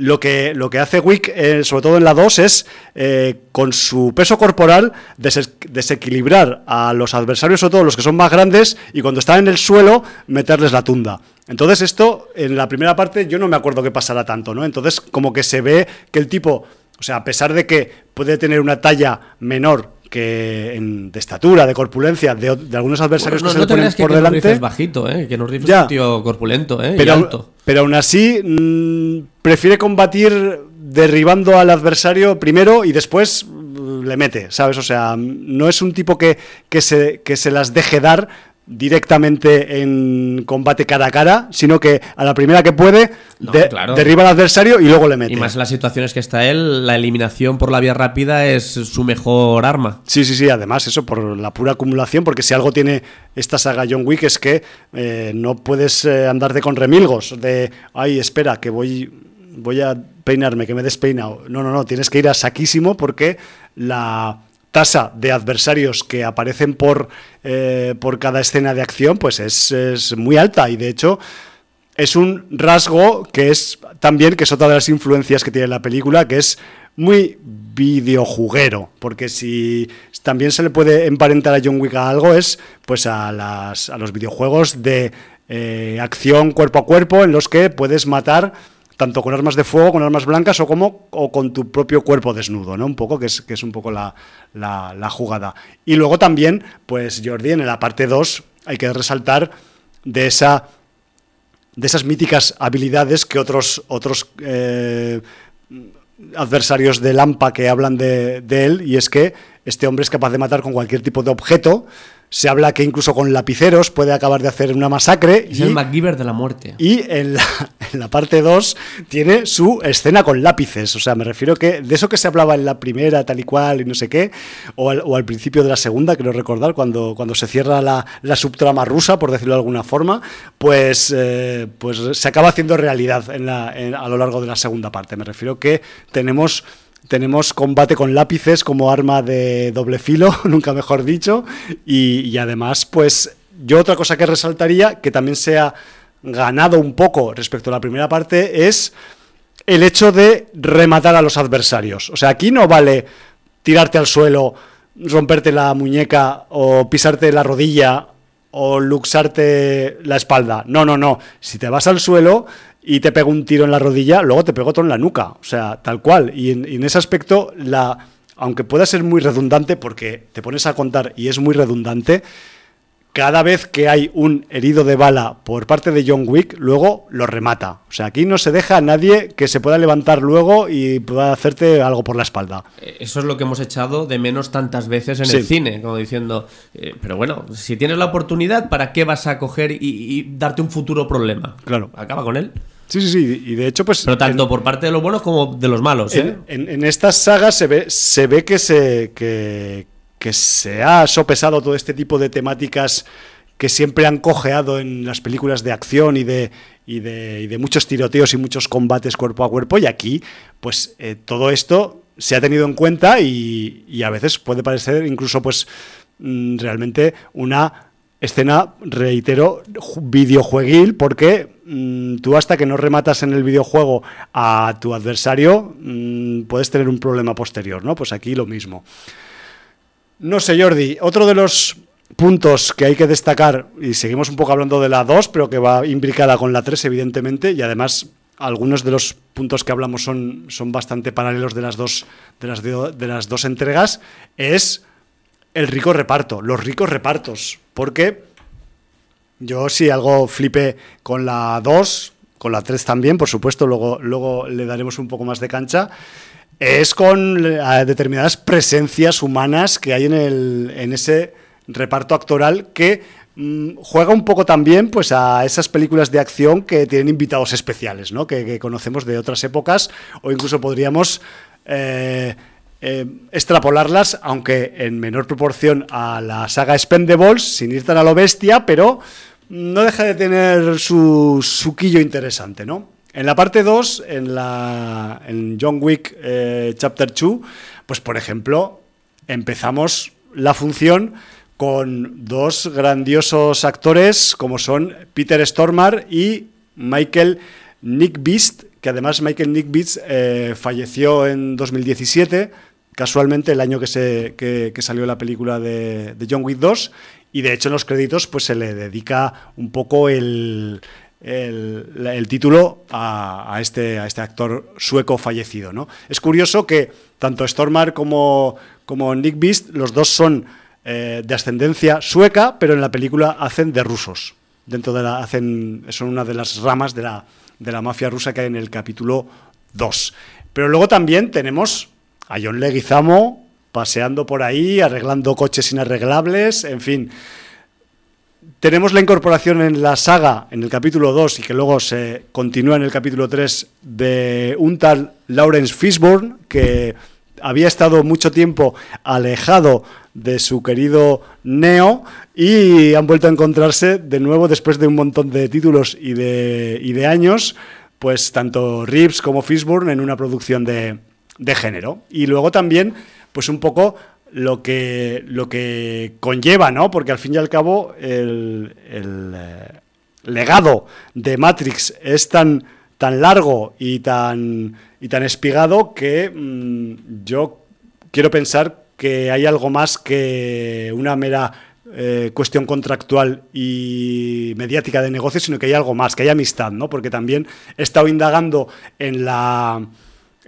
lo que, lo que hace Wick, eh, sobre todo en la 2, es eh, con su peso corporal desequilibrar a los adversarios, sobre todo los que son más grandes, y cuando están en el suelo, meterles la tunda. Entonces, esto en la primera parte yo no me acuerdo que pasara tanto, ¿no? Entonces, como que se ve que el tipo, o sea, a pesar de que puede tener una talla menor que en, de estatura, de corpulencia, de, algunos adversarios que se le ponen por delante. es bajito, ¿eh? que nos es un tío corpulento ¿eh? pero, y alto. Pero aún así, mm, prefiere combatir derribando al adversario primero y después mm, le mete, ¿sabes? O sea, no es un tipo que, que, se, que se las deje dar directamente en combate cara a cara, sino que a la primera que puede derriba al adversario y luego le mete. Y más en las situaciones que está él, la eliminación por la vía rápida es su mejor arma. Sí, sí, sí, además eso por la pura acumulación, porque si algo tiene esta saga John Wick es que eh, no puedes eh, andarte con remilgos de, ay, espera, que voy, voy a peinarme, que me he despeinado. No, no, no, tienes que ir a saquísimo porque la tasa de adversarios que aparecen por, eh, por cada escena de acción, pues es, muy alta. Y de hecho es un rasgo que es también, que es otra de las influencias que tiene la película, que es muy videojuguero, porque si también se le puede emparentar a John Wick a algo es pues a, las, a los videojuegos de eh, acción cuerpo a cuerpo en los que puedes matar tanto con armas de fuego, con armas blancas o como o con tu propio cuerpo desnudo, ¿no? Un poco, que es, que es un poco la, jugada. Y luego también, pues Jordi, en la parte 2 hay que resaltar de esa de esas míticas habilidades que otros otros eh, adversarios de Lampa que hablan de, él, y es que este hombre es capaz de matar con cualquier tipo de objeto. Se habla que incluso con lapiceros puede acabar de hacer una masacre. Es el MacGyver de la muerte. Y en la, en la parte 2 tiene su escena con lápices. O sea, me refiero que de eso que se hablaba en la primera, tal y cual, y no sé qué, o al, o al principio de la segunda, creo recordar, cuando, cuando se cierra la, la subtrama rusa, por decirlo de alguna forma, pues, eh, pues se acaba haciendo realidad en la, en- a lo largo de la segunda parte. Me refiero que tenemos tenemos combate con lápices como arma de doble filo, nunca mejor dicho, y, además, pues yo otra cosa que resaltaría, que también se ha ganado un poco respecto a la primera parte, es el hecho de rematar a los adversarios. O sea, aquí no vale tirarte al suelo, romperte la muñeca o pisarte la rodilla o luxarte la espalda. No, no, no. Si te vas al suelo y te pego un tiro en la rodilla, luego te pego otro en la nuca. O sea, tal cual. Y en, y en ese aspecto, la, aunque pueda ser muy redundante, porque te pones a contar y es muy redundante, cada vez que hay un herido de bala por parte de John Wick, luego lo remata. O sea, aquí no se deja a nadie que se pueda levantar luego y pueda hacerte algo por la espalda. Eh, Eso es lo que hemos echado de menos tantas veces en Sí. el cine, como diciendo, eh, pero bueno, si tienes la oportunidad, ¿para qué vas a coger y, y darte un futuro problema? Claro. Acaba con él. Sí, sí, sí. Y de hecho, pues. Pero tanto en- por parte de los buenos como de los malos, ¿eh? En, en- en estas sagas se ve, se ve que, se, que, que se ha sopesado todo este tipo de temáticas que siempre han cojeado en las películas de acción y de, y de, y de muchos tiroteos y muchos combates cuerpo a cuerpo. Y aquí, pues eh, todo esto se ha tenido en cuenta y, y a veces puede parecer incluso, pues, mm, realmente una escena, reitero, ju- videojueguil, porque mm, tú hasta que no rematas en el videojuego a tu adversario, mm, puedes tener un problema posterior, ¿no? Pues aquí lo mismo. No sé, Jordi, otro de los puntos que hay que destacar, y seguimos un poco hablando de la 2, pero que va imbricada con la 3, evidentemente, y además algunos de los puntos que hablamos son, son bastante paralelos de las dos, de las, de, las dos entregas, es el rico reparto, los ricos repartos, porque yo sí algo flipé con la 2, con la 3 también, por supuesto, luego, luego le daremos un poco más de cancha, es con determinadas presencias humanas que hay en, el, en ese reparto actoral que mm, juega un poco también pues a esas películas de acción que tienen invitados especiales, ¿no? que, que conocemos de otras épocas o incluso podríamos eh, eh, extrapolarlas, aunque en menor proporción a la saga Spendables, sin ir tan a lo bestia, pero no deja de tener su suquillo interesante, ¿no? En la parte 2, en, la, en John Wick eh, Chapter 2, pues por ejemplo, empezamos la función con dos grandiosos actores como son Peter Stormare y Michael Nick Beast, que además Michael Nick Beast eh, falleció en 2017, casualmente el año que, se, que, que salió la película de, de, John Wick 2, y de hecho en los créditos pues se le dedica un poco el, el, el título a, este, a este actor sueco fallecido. ¿no? Es curioso que tanto Stormare como, como Nick Beast, los dos son eh, de ascendencia sueca, pero en la película hacen de rusos. Dentro de la, hacen, son una de las ramas de la, de la mafia rusa que hay en el capítulo 2. Pero luego también tenemos a John Leguizamo paseando por ahí, arreglando coches inarreglables, en fin. Tenemos la incorporación en la saga, en el capítulo 2, y que luego se continúa en el capítulo 3, de un tal Lawrence Fishburne, que había estado mucho tiempo alejado de su querido Neo y han vuelto a encontrarse de nuevo después de un montón de títulos y de, y de años, pues tanto Reeves como Fishburne en una producción de, de género. Y luego también, pues un poco lo que, lo que conlleva, ¿no? Porque al fin y al cabo el, el eh, legado de Matrix es tan, tan largo y tan, y tan espigado que mmm, yo quiero pensar que hay algo más que una mera eh, cuestión contractual y mediática de negocio, sino que hay algo más, que hay amistad, ¿no? Porque también he estado indagando en la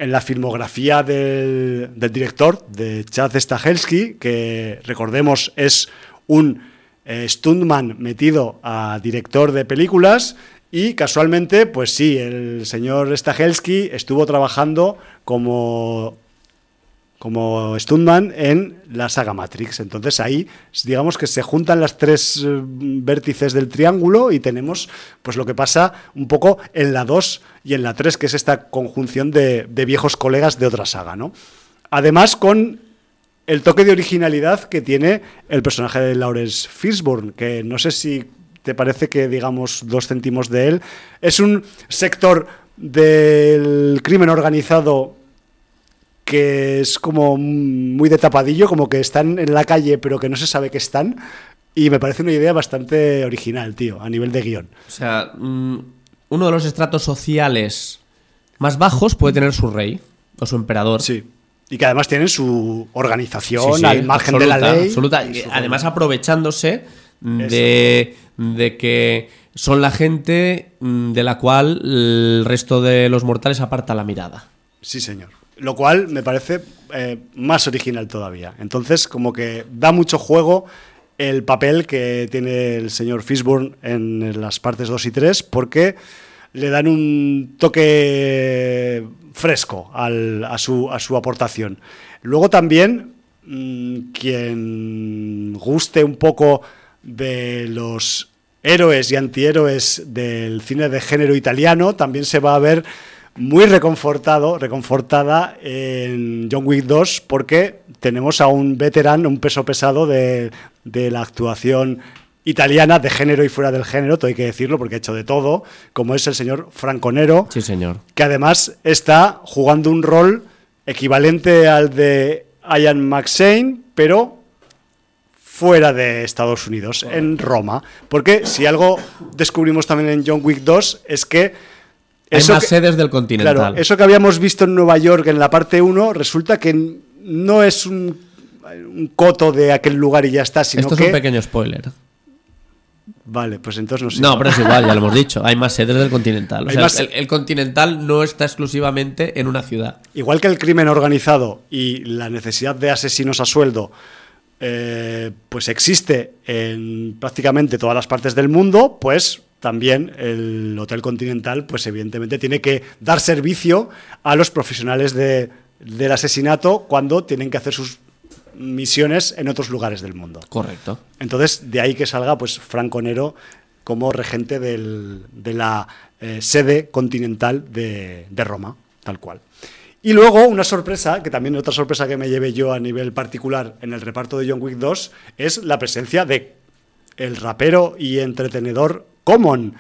en la filmografía del, director, de Chad Stahelski, que recordemos es un eh, stuntman metido a director de películas. Y casualmente, pues sí, el señor Stahelski estuvo trabajando como, como Stuntman en la saga Matrix. Entonces ahí, digamos que se juntan las tres eh, vértices del triángulo y tenemos pues lo que pasa un poco en la 2 y en la 3, que es esta conjunción de, viejos colegas de otra saga, ¿no? Además con el toque de originalidad que tiene el personaje de Lawrence Fishburne, que no sé si te parece que digamos dos céntimos de él. Es un sector del crimen organizado que es como muy de tapadillo, como que están en la calle pero que no se sabe que están. Y me parece una idea bastante original, tío, a nivel de guion. O sea, mm, uno de los estratos sociales más bajos puede tener su rey o su emperador. Sí. Y que además tienen su organización al margen de la ley. Absoluta. Además, aprovechándose de, de que son la gente mm, de la cual el resto de los mortales aparta la mirada. Sí, señor. Lo cual me parece eh, más original todavía. Entonces, como que da mucho juego el papel que tiene el señor Fishburne en las partes 2 y 3, porque le dan un toque fresco a, su, a su aportación. Luego también, mm, quien guste un poco de los héroes y antihéroes del cine de género italiano, también se va a ver muy reconfortado, reconfortada en John Wick 2 porque tenemos a un veterano, un peso pesado de, la actuación italiana de género y fuera del género, todo hay que decirlo porque ha hecho de todo, como es el señor Franco Nero, sí, señor. que además está jugando un rol equivalente al de Ian McShane, pero fuera de Estados Unidos, en Roma. Porque si algo descubrimos también en John Wick 2 es que hay más sedes del continental. Claro, eso que habíamos visto en Nueva York en la parte 1 resulta que no es un, coto de aquel lugar y ya está, sino Esto es un pequeño spoiler. Vale, pues entonces no sé. No, pero es igual, ya lo hemos dicho. Hay más sedes del Continental. O sea, el, Continental no está exclusivamente en una ciudad. Igual que el crimen organizado y la necesidad de asesinos a sueldo, eh, pues existe en prácticamente todas las partes del mundo, pues también el Hotel Continental, pues evidentemente tiene que dar servicio a los profesionales de, del asesinato cuando tienen que hacer sus misiones en otros lugares del mundo. Correcto. Entonces, de ahí que salga pues Franco Nero como regente del, de la eh, sede continental de, de, Roma, tal cual. Y luego una sorpresa, que también otra sorpresa que me llevé yo a nivel particular en el reparto de John Wick 2, es la presencia de el rapero y entretenedor Common.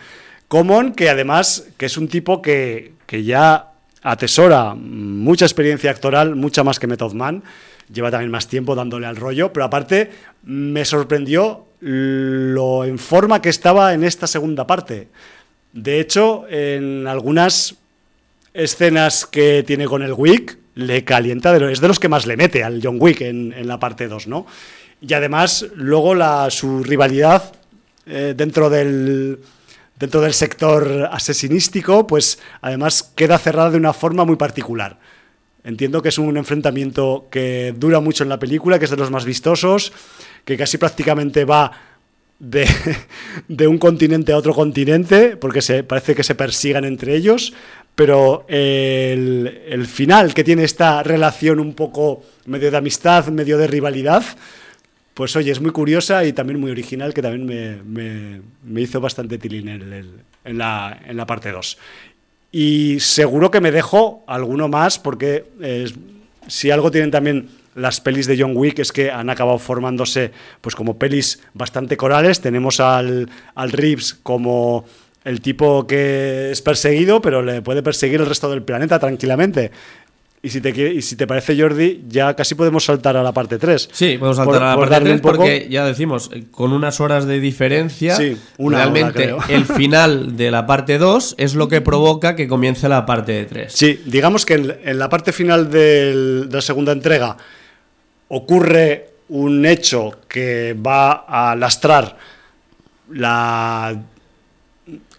Common, que además que es un tipo que, ya atesora mucha experiencia actoral, mucha más que Method Man, lleva también más tiempo dándole al rollo, pero aparte me sorprendió lo en forma que estaba en esta segunda parte. De hecho, en algunas escenas que tiene con el Wick, le calienta, es de los que más le mete al John Wick en, la parte 2, ¿no? Y además, luego su rivalidad eh, dentro del dentro del sector asesinístico, pues además queda cerrada de una forma muy particular. Entiendo que es un enfrentamiento que dura mucho en la película, que es de los más vistosos, que casi prácticamente va de, de un continente a otro continente, porque se, parece que se persigan entre ellos, pero el, el final que tiene esta relación un poco medio de amistad, medio de rivalidad, pues oye, es muy curiosa y también muy original, que también me, hizo bastante tilín en, la, en la parte 2. Y seguro que me dejo alguno más, porque si algo tienen también las pelis de John Wick es que han acabado formándose pues como pelis bastante corales. Tenemos al, al Reeves como el tipo que es perseguido, pero le puede perseguir el resto del planeta tranquilamente. Y si, te y si te parece, Jordi, ya casi podemos saltar a la parte 3. Sí, podemos saltar a la parte 3 porque ya decimos, con unas horas de diferencia, realmente el final de la parte 2 es lo que provoca que comience la parte 3. Sí, digamos que en, la parte final de la segunda entrega ocurre un hecho que va a lastrar la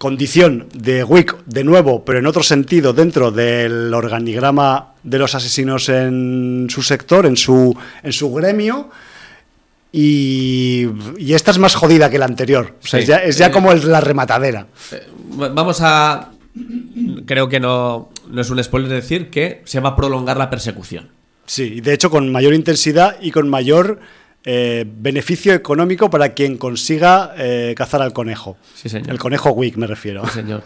condición de Wick de nuevo, pero en otro sentido, dentro del organigrama de los asesinos en su sector, en su, en su gremio. Y, esta es más jodida que la anterior. es ya, como la rematadera. Eh, vamos a. Creo que no, no es un spoiler decir que se va a prolongar la persecución. Sí, y de hecho con mayor intensidad y con mayor eh, beneficio económico para quien consiga eh, cazar al conejo. Sí, señor. El conejo Wick, me refiero. Sí, señor.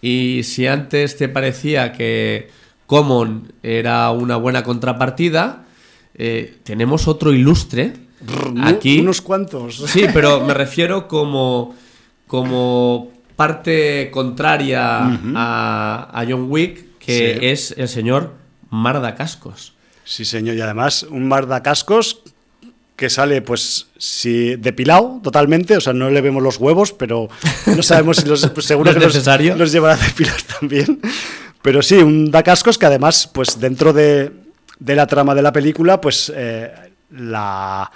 Y si antes te parecía que Common era una buena contrapartida, eh, tenemos otro ilustre aquí. Unos cuantos. Sí, pero me refiero como, como parte contraria a, a John Wick, que Sí. es el señor Marda Cascos. Sí, señor. Y además un cascos que sale, pues, si depilado totalmente, o sea, no le vemos los huevos, pero no sabemos si los, pues, seguro ¿No que los- necesario? Los, llevará a depilar también. Pero sí, un cascos que además, pues, dentro de, de la trama de la película, pues, eh, la,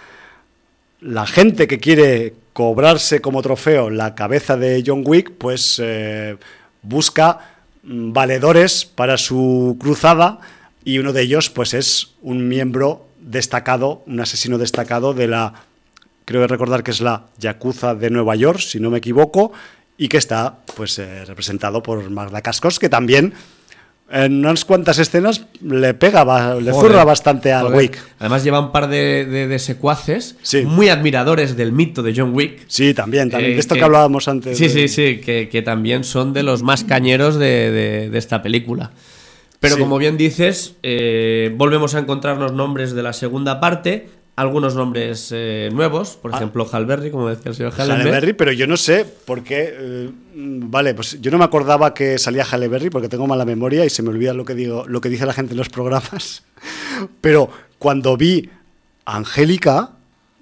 la gente que quiere cobrarse como trofeo la cabeza de John Wick, pues eh, busca mm, valedores para su cruzada y uno de ellos pues es un miembro destacado, un asesino destacado de la, creo recordar que es la Yakuza de Nueva York, si no me equivoco, y que está pues eh, representado por Magda Cascos, que también en unas cuantas escenas le pega, le Joder, zurra bastante al joder. Wick. Además lleva un par de, de- de secuaces Sí. muy admiradores del mito de John Wick. Sí, también, también. Eh, de esto que, que- hablábamos antes. Sí, de- sí, sí, que, que también son de los más cañeros de- de esta película. Pero Sí. como bien dices, eh, volvemos a encontrarnos nombres de la segunda parte, algunos nombres eh, nuevos, por Ah. ejemplo, Halberry, como decía el señor Halle Hallenberg. Berry, pero yo no sé por qué. eh, vale, pues yo no me acordaba que salía Halle Berry porque tengo mala memoria y se me olvida lo que digo, lo que dice la gente en los programas. Pero cuando vi a Angélica,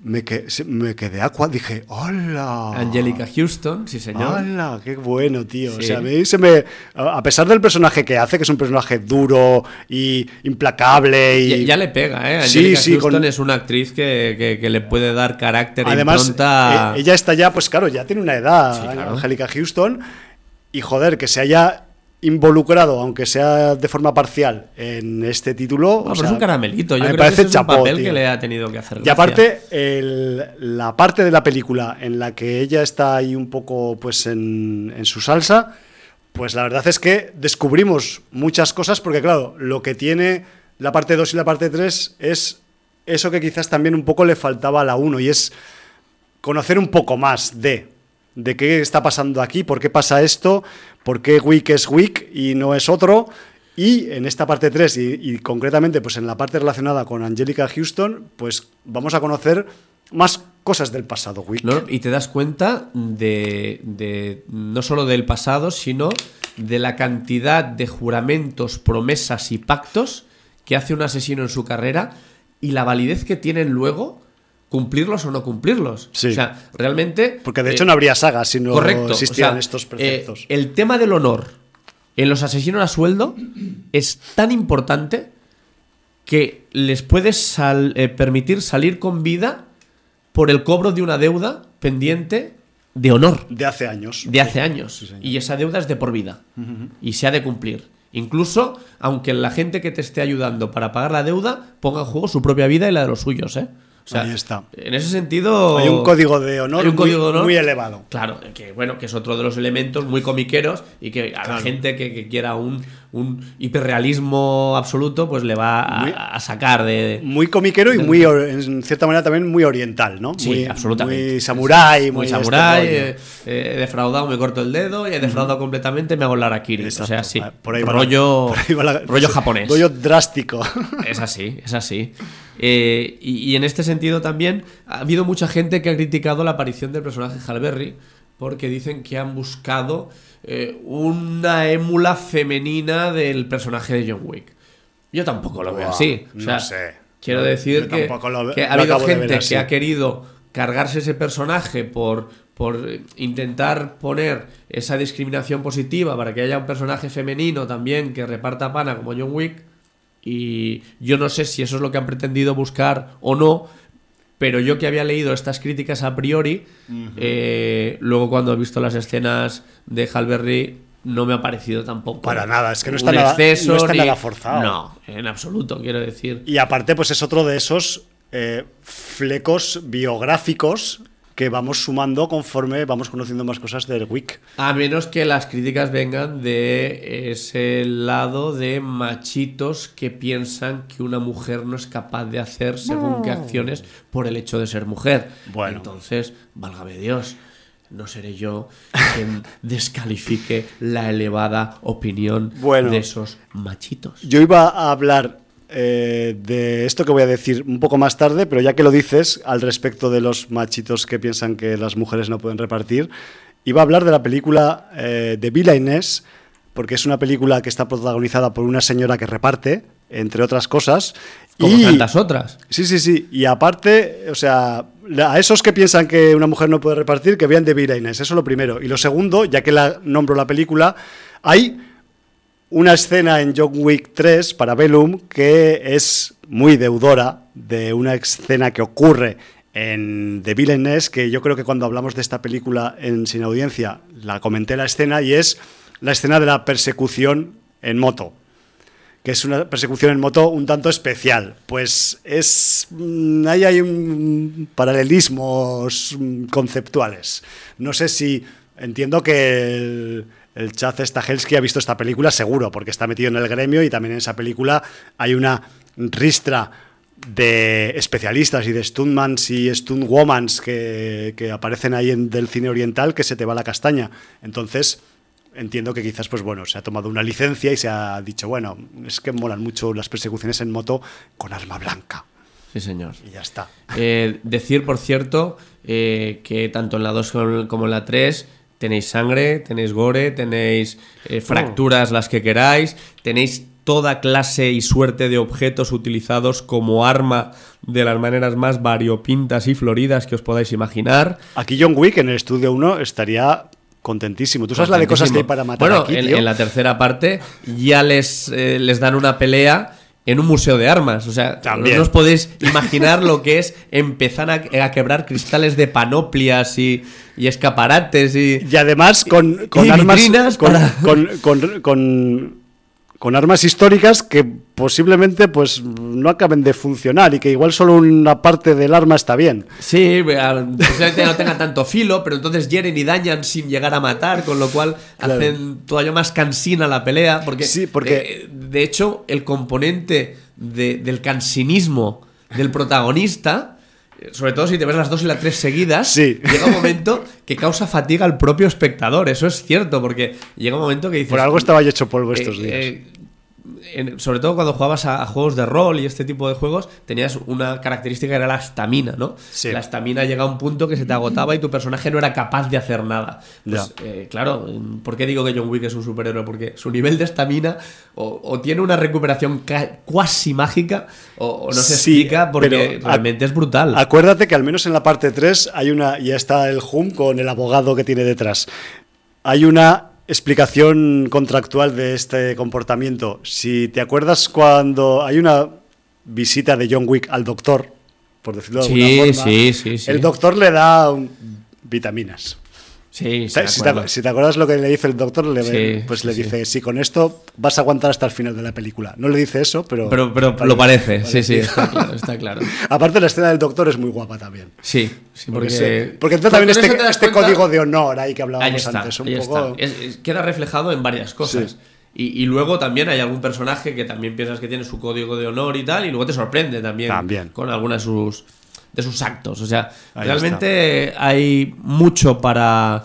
me, que- me quedé agua, dije, ¡hola! Angelica Houston, sí señor. ¡Hola! ¡Qué bueno, tío! O Sí. sea, a mí se me. A pesar del personaje que hace, que es un personaje duro y implacable y. Ya, ya le pega, ¿eh? Sí, Angelica sí, Houston con- es una actriz que, que- que le puede dar carácter e Además, impronta. eh, ella está ya, pues claro, ya tiene una edad, Sí, claro. Angélica Houston, y joder, que se haya involucrado, aunque sea de forma parcial, en este título. O sea, es un caramelito. Yo creo parece que ese es un papel tío. que le ha tenido que hacer. Y aparte, el- la parte de la película en la que ella está ahí un poco pues en, en su salsa, pues la verdad es que descubrimos muchas cosas, porque claro, lo que tiene la parte 2 y la parte 3 es eso que quizás también un poco le faltaba a la 1, y es conocer un poco más de, de qué está pasando aquí, por qué pasa esto, por qué Wick es Wick y no es otro. Y en esta parte 3, y, concretamente pues en la parte relacionada con Angelica Houston, pues vamos a conocer más cosas del pasado Wick. Y te das cuenta de, de- no solo del pasado, sino de la cantidad de juramentos, promesas y pactos que hace un asesino en su carrera y la validez que tienen luego cumplirlos o no cumplirlos. Sí. O sea, realmente... Porque de eh, hecho no habría saga si no correcto. o sea, estos eh, preceptos. el tema del honor en los asesinos a sueldo es tan importante que les puede sal- eh, permitir salir con vida por el cobro de una deuda pendiente de honor de hace años. de hace años. y esa deuda es de por vida. Y se ha de cumplir. Incluso aunque la gente que te esté ayudando para pagar la deuda ponga en juego su propia vida y la de los suyos, ¿eh? O sea, Ahí está. En ese sentido. Hay un código de honor, muy- código de honor muy elevado. Claro, que bueno, que es otro de los elementos muy comiqueros y que a la gente que, que quiera un, un hiperrealismo absoluto, pues le va a, Muy- a sacar de. Muy comiquero y muy, en cierta manera, también muy oriental, ¿no? Sí, muy, absolutamente. Muy samurái, muy muy, este samurái, eh, eh, he defraudado, me corto el dedo y he defraudado completamente, me hago el harakiri. O sea, Exacto. sí. Ah, Por ahí la- rollo, por ahí va la- rollo japonés. Rollo drástico. Es así, es así. Eh, y, y en este sentido también ha habido mucha gente que ha criticado la aparición del personaje Halberry porque dicen que han buscado eh, una émula femenina del personaje de John Wick. Yo tampoco lo veo así. O no sé. Quiero decir que, lo- que ha habido gente que ha querido cargarse ese personaje por, por intentar poner esa discriminación positiva para que haya un personaje femenino también que reparta pana como John Wick. Y yo no sé si eso es lo que han pretendido buscar o no, pero yo que había leído estas críticas a priori, eh, luego cuando he visto las escenas de Halberry no me ha parecido tampoco. Para nada, es que no está nada- exceso no está ni- nada forzado. No, en absoluto, quiero decir. Y aparte, pues es otro de esos eh, flecos biográficos que vamos sumando conforme vamos conociendo más cosas del Wick. A menos que las críticas vengan de ese lado de machitos que piensan que una mujer no es capaz de hacer según qué acciones por el hecho de ser mujer. Bueno. Entonces, válgame Dios. No seré yo quien descalifique la elevada opinión Bueno. de esos machitos. Yo iba a hablar eh, de esto que voy a decir un poco más tarde, pero ya que lo dices al respecto de los machitos que piensan que las mujeres no pueden repartir, iba a hablar de la película eh, de Vila Inés, porque es una película que está protagonizada por una señora que reparte, entre otras cosas. Como y- tantas otras. Sí, sí, sí. Y aparte, o sea, a esos que piensan que una mujer no puede repartir, que vean de Vila Inés. Eso es lo primero. Y lo segundo, ya que la nombro la película, hay una escena en John Wick 3 para Bellum que es muy deudora de una escena que ocurre en The Villainess, que yo creo que cuando hablamos de esta película en Sin Audiencia la comenté la escena y es la escena de la persecución en moto que es una persecución en moto un tanto especial. Pues es. mm, hay un paralelismos mm, conceptuales. No sé si. Entiendo que el, el Chaz Stahelski ha visto esta película, seguro, porque está metido en el gremio y también en esa película hay una ristra de especialistas y de stuntmans y stuntwomans que, que aparecen ahí en, del cine oriental que se te va la castaña. Entonces, entiendo que quizás, pues bueno, se ha tomado una licencia y se ha dicho, bueno, es que molan mucho las persecuciones en moto con arma blanca. Sí, señor. Y ya está. Eh, decir, por cierto, eh, que tanto en la 2 como- como en la 3 tenéis sangre, tenéis gore, tenéis eh, fracturas las que queráis, tenéis toda clase y suerte de objetos utilizados como arma de las maneras más variopintas y floridas que os podáis imaginar. Aquí John Wick en el estudio 1 estaría contentísimo. ¿Tú sabes la de cosas que hay para matar bueno, aquí, en la tercera parte ya les, eh, les dan una pelea en un museo de armas. O sea, También. no os podéis imaginar lo que es empezar a, a quebrar cristales de panoplias y, y escaparates y... Y además con, con y armas vitrinas con, para- con- con- con- armas históricas que posiblemente pues no acaben de funcionar y que igual solo una parte del arma está bien. Sí, posiblemente no tengan tanto filo, pero entonces hieren y dañan sin llegar a matar, con lo cual Claro. hacen todavía más cansina la pelea. Porque, Sí, porque- eh, de hecho, el componente de- del cansinismo del protagonista, sobre todo si te ves las dos y las tres seguidas, Sí. llega un momento que causa fatiga al propio espectador. Eso es cierto, porque llega un momento que dices. Por algo estaba yo hecho polvo estos eh, días. eh, en- sobre todo cuando jugabas a, a juegos de rol y este tipo de juegos, tenías una característica que era la estamina, ¿no? Sí. La estamina llega a un punto que se te agotaba y tu personaje no era capaz de hacer nada. Pues, eh, claro, ¿por qué digo que John Wick es un superhéroe? Porque su nivel de estamina o, o tiene una recuperación cuasi mágica o, o no se Sí, explica porque realmente es brutal. Acuérdate que al menos en la parte 3 hay una, ya está el Hum con el abogado que tiene detrás. Hay una explicación contractual de este comportamiento. Si te acuerdas cuando hay una visita de John Wick al doctor, por decirlo de Sí, alguna forma, sí, sí, sí. el doctor le da vitaminas. Sí, sí, Si te, si te acuerdas lo que le dice el doctor, le, Sí, pues le sí. dice, si con esto vas a aguantar hasta el final de la película. No le dice eso, pero... Pero, pero lo parece, sí, sí, está claro, está claro. Aparte la escena del doctor es muy guapa también. Sí, sí, Porque, porque... se- porque entra también este, este código de honor ahí que Ahí hablábamos está, antes. Un ahí poco... está. Es- es- queda reflejado en varias cosas. Y, y luego también hay algún personaje que también piensas que tiene su código de honor y tal, y luego te sorprende también, También. con algunos de sus, de sus actos. O sea, Ahí realmente hay mucho para,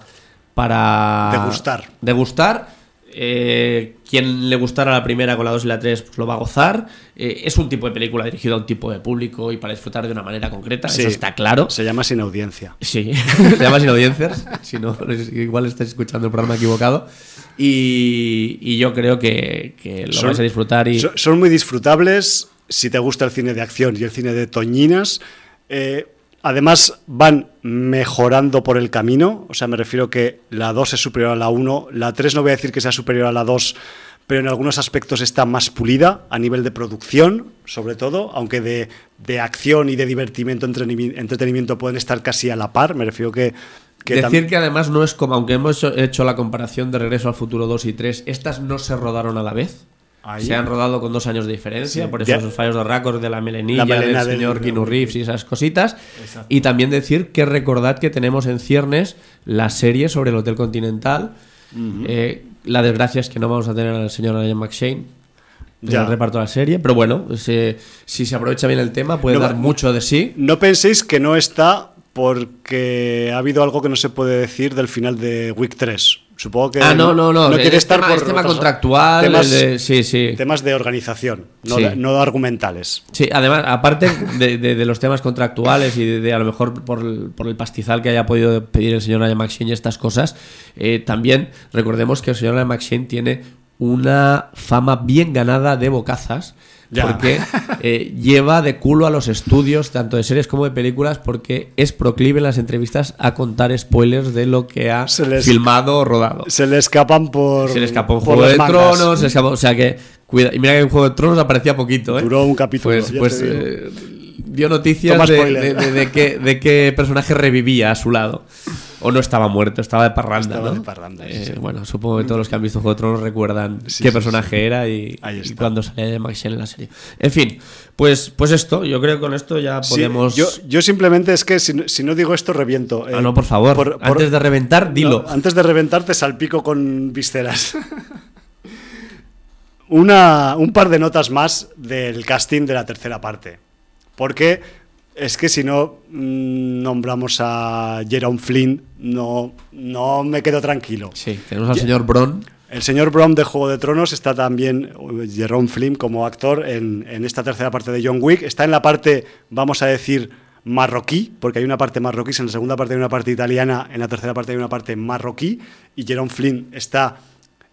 para Degustar. degustar. Eh, quien le gustara la primera con la 2 y la 3 pues lo va a gozar. Eh, es un tipo de película dirigido a un tipo de público y para disfrutar de una manera concreta, Sí. eso está claro. Se llama sin audiencia. Sí, se llama Sin Audiencias. Si no, igual estáis escuchando el programa equivocado. Y, y yo creo que, que lo Son- vais a disfrutar. Y, son muy disfrutables si te gusta el cine de acción y el cine de toñinas. Eh, además, van mejorando por el camino. O sea, me refiero que la 2 es superior a la 1. La 3 no voy a decir que sea superior a la 2, pero en algunos aspectos está más pulida a nivel de producción, sobre todo, aunque de, de acción y de divertimiento, entretenimi- entretenimiento pueden estar casi a la par. Me refiero que... que Decir que además no es como, aunque hemos hecho la comparación de Regreso al Futuro 2 y 3, estas no se rodaron a la vez. Ahí. Se han rodado con dos años de diferencia, Sí. por eso esos fallos de récord de la melenilla, La del del- señor Keanu Reeves y esas cositas. Exacto. Y también decir que recordad que tenemos en ciernes la serie sobre el Hotel Continental. Eh, la desgracia es que no vamos a tener al señor Ian McShane Ya. el reparto de la serie, pero bueno, se- si se aprovecha bien el tema puede No, dar mucho de sí. No penséis que no está porque ha habido algo que no se puede decir del final de Week 3. Supongo que Ah, no, no, no. no quiere estar tema, por es tema contractual. temas, de- sí, sí. temas de organización, no, Sí. no argumentales. Sí, además, aparte de, de- de los temas contractuales y de, a lo mejor por el, por el pastizal que haya podido pedir el señor McShane y estas cosas, eh, también recordemos que el señor McShane tiene una fama bien ganada de bocazas. Ya. Porque eh, lleva de culo a los estudios, tanto de series como de películas, porque es proclive en las entrevistas a contar spoilers de lo que ha Se les- filmado o rodado. Se le escapan por. Se le escapó un Juego de mangas. Tronos, se escapó- o sea que, cuida, y mira que en Juego de Tronos aparecía poquito, ¿eh? Duró un capítulo, Pues, pues eh, dio noticias de, de- de- de qué, de qué personaje revivía a su lado. O no estaba muerto, estaba de parranda, Estaba ¿no? de parranda, sí, Eh, sí. Bueno, supongo que todos los que han visto Juego de Tronos recuerdan Sí, qué personaje era y, y está. cuando salía de Max en la serie. En fin, pues, pues esto, yo creo que con esto ya podemos... yo, yo simplemente es que si, no- si no digo esto, reviento. Ah, Eh, no, por favor, por- por- antes de reventar, dilo. No, antes de reventar, te salpico con visceras. Una, un par de notas más del casting de la tercera parte. Porque es que si no mm, nombramos a Jerome Flynn, no, no me quedo tranquilo. Sí, tenemos al señor Bron. El señor Brom de Juego de Tronos está también, Jerome Flynn, como actor en, en esta tercera parte de John Wick. Está en la parte, vamos a decir, marroquí, porque hay una parte marroquí, en la segunda parte hay una parte italiana, en la tercera parte hay una parte marroquí, y Jerome Flynn está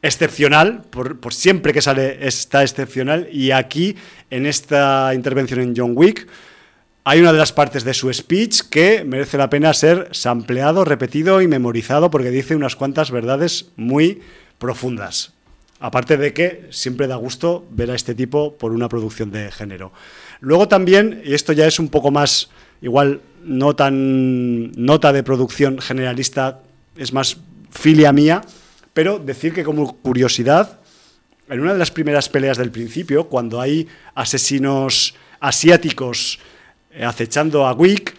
excepcional, por, por siempre que sale está excepcional, y aquí, en esta intervención en John Wick, hay una de las partes de su speech que merece la pena ser sampleado, repetido y memorizado porque dice unas cuantas verdades muy profundas. Aparte de que siempre da gusto ver a este tipo por una producción de género. Luego también, y esto ya es un poco más, igual no tan nota de producción generalista, es más filia mía, pero decir que como curiosidad, en una de las primeras peleas del principio, cuando hay asesinos asiáticos eh, acechando a Wick,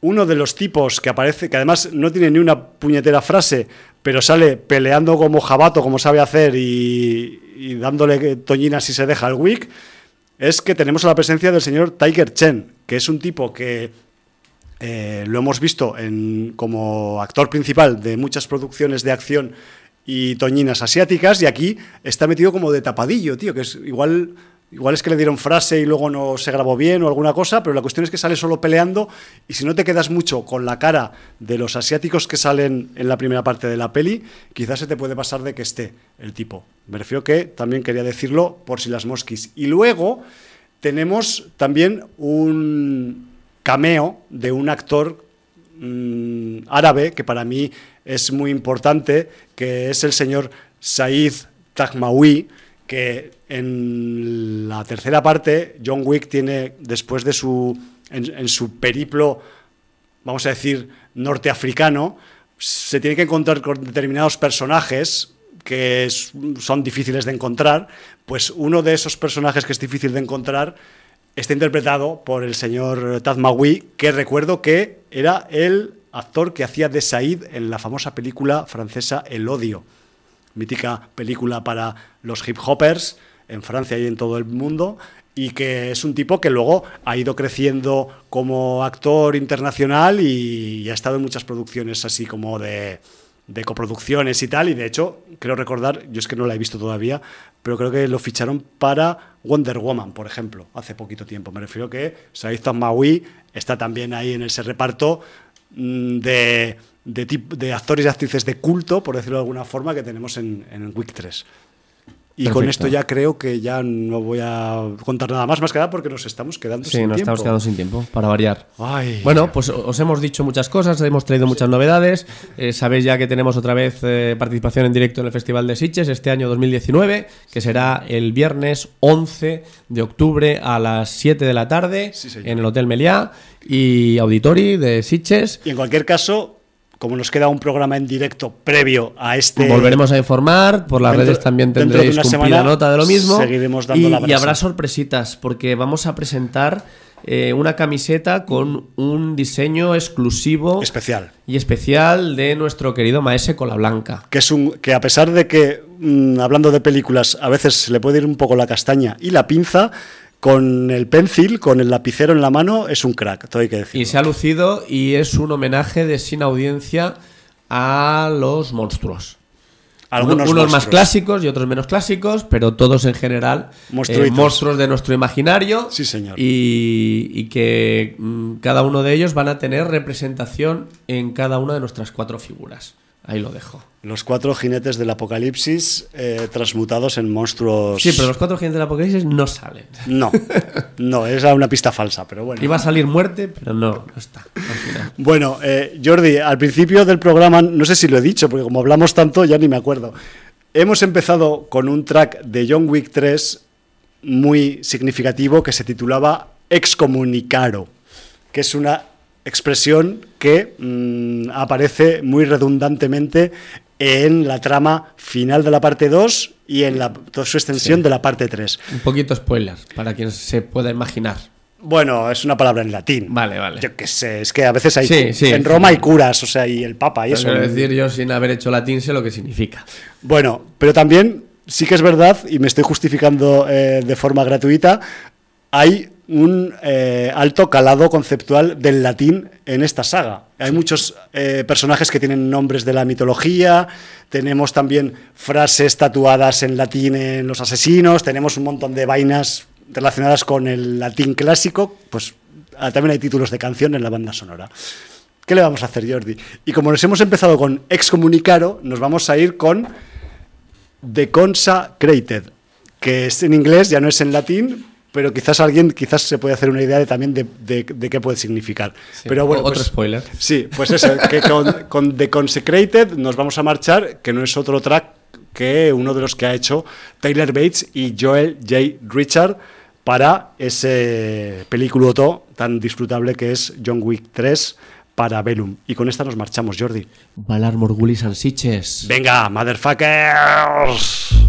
uno de los tipos que aparece, que además no tiene ni una puñetera frase, pero sale peleando como jabato, como sabe hacer, y, y dándole toñinas si se deja al Wick, es que tenemos la presencia del señor Tiger Chen, que es un tipo que eh, lo hemos visto en, como actor principal de muchas producciones de acción y toñinas asiáticas, y aquí está metido como de tapadillo, tío, que es igual. Igual es que le dieron frase y luego no se grabó bien o alguna cosa, pero la cuestión es que sale solo peleando y si no te quedas mucho con la cara de los asiáticos que salen en la primera parte de la peli, quizás se te puede pasar de que esté el tipo. Me refiero que también quería decirlo por si las mosquis. Y luego tenemos también un cameo de un actor mm, árabe que para mí es muy importante, que es el señor Said Tagmaoui, que en la tercera parte John Wick tiene, después de su, en, su periplo, vamos a decir, norteafricano, se tiene que encontrar con determinados personajes que son difíciles de encontrar, pues uno de esos personajes que es difícil de encontrar está interpretado por el señor Tadmaoui, que recuerdo que era el actor que hacía de Said en la famosa película francesa El Odio, mítica película para los hip hoppers en Francia y en todo el mundo, y que es un tipo que luego ha ido creciendo como actor internacional y, ha estado en muchas producciones así como de, coproducciones y tal, y de hecho, creo recordar, yo es que no la he visto todavía, pero creo que lo ficharon para Wonder Woman, por ejemplo, hace poquito tiempo. Me refiero que Said Maui está también ahí en ese reparto de, de, tip- de actores y actrices de culto, por decirlo de alguna forma, que tenemos en, en Week 3. Y con esto ya creo que ya no voy a contar nada más, más que nada porque nos estamos quedando Sí, sin nos tiempo. estamos quedando sin tiempo, para variar. Ay. Bueno, pues os hemos dicho muchas cosas, hemos traído muchas novedades. Eh, sabéis ya que tenemos otra vez eh, participación en directo en el Festival de Sitges este año 2019, que será el viernes 11 de octubre a las 7 de la tarde Sí, en el Hotel Meliá y Auditori de Sitges. Y en cualquier caso, como nos queda un programa en directo previo a este... Volveremos a informar, por las redes también tendréis cumplida nota de lo mismo. Seguiremos dando y, la y habrá sorpresitas, porque vamos a presentar eh, una camiseta con un diseño exclusivo especial y especial de nuestro querido Maese Cola Blanca. Que es un que a pesar de que mm, hablando de películas a veces le puede ir un poco la castaña y la pinza con el pencil, con el lapicero en la mano, es un crack, todo hay que decir. Y se ha lucido y es un homenaje de sin audiencia a los monstruos. Algunos unos más clásicos y otros menos clásicos, pero todos en general eh, monstruos de nuestro imaginario. Sí, señor. Y, y que mm, cada uno de ellos van a tener representación en cada una de nuestras cuatro figuras. Ahí lo dejo. Los cuatro jinetes del apocalipsis eh, transmutados en monstruos. Sí, pero los cuatro jinetes del apocalipsis no salen. No, no, era una pista falsa, pero bueno. Iba a salir muerte, pero no, no está. Al final. Bueno, eh, Jordi, al principio del programa, no sé si lo he dicho, porque como hablamos tanto ya ni me acuerdo. Hemos empezado con un track de John Wick 3 muy significativo que se titulaba Excomunicaro, que es una expresión que mm, aparece muy redundantemente en la trama final de la parte 2 y en la, toda su extensión Sí. de la parte 3. Un poquito spoiler, para quien se pueda imaginar. Bueno, es una palabra en latín. Vale, vale. Yo qué sé, es que a veces hay. Sí, sí. en Roma hay curas, o sea, y el Papa y Pero eso. quiero decir, yo sin haber hecho latín sé lo que significa. Bueno, pero también sí que es verdad, y me estoy justificando eh, de forma gratuita, hay un eh, alto calado conceptual del latín en esta saga. Hay muchos eh, personajes que tienen nombres de la mitología, tenemos también frases tatuadas en latín en los asesinos, tenemos un montón de vainas relacionadas con el latín clásico, pues ah, también hay títulos de canción en la banda sonora. ¿Qué le vamos a hacer, Jordi? Y como nos hemos empezado con Excomunicaro, nos vamos a ir con The Consecrated, que es en inglés, ya no es en latín, pero quizás alguien quizás se puede hacer una idea de, también de, de- de qué puede significar. Sí, pero bueno, otro pues- spoiler. Sí, pues eso, que con, con The Consecrated nos vamos a marchar, que no es otro track que uno de los que ha hecho Taylor Bates y Joel J. Richard para ese película tan disfrutable que es John Wick 3 para Velum. Y con esta nos marchamos, Jordi. Valar Morgulis and Siches. Venga, motherfuckers.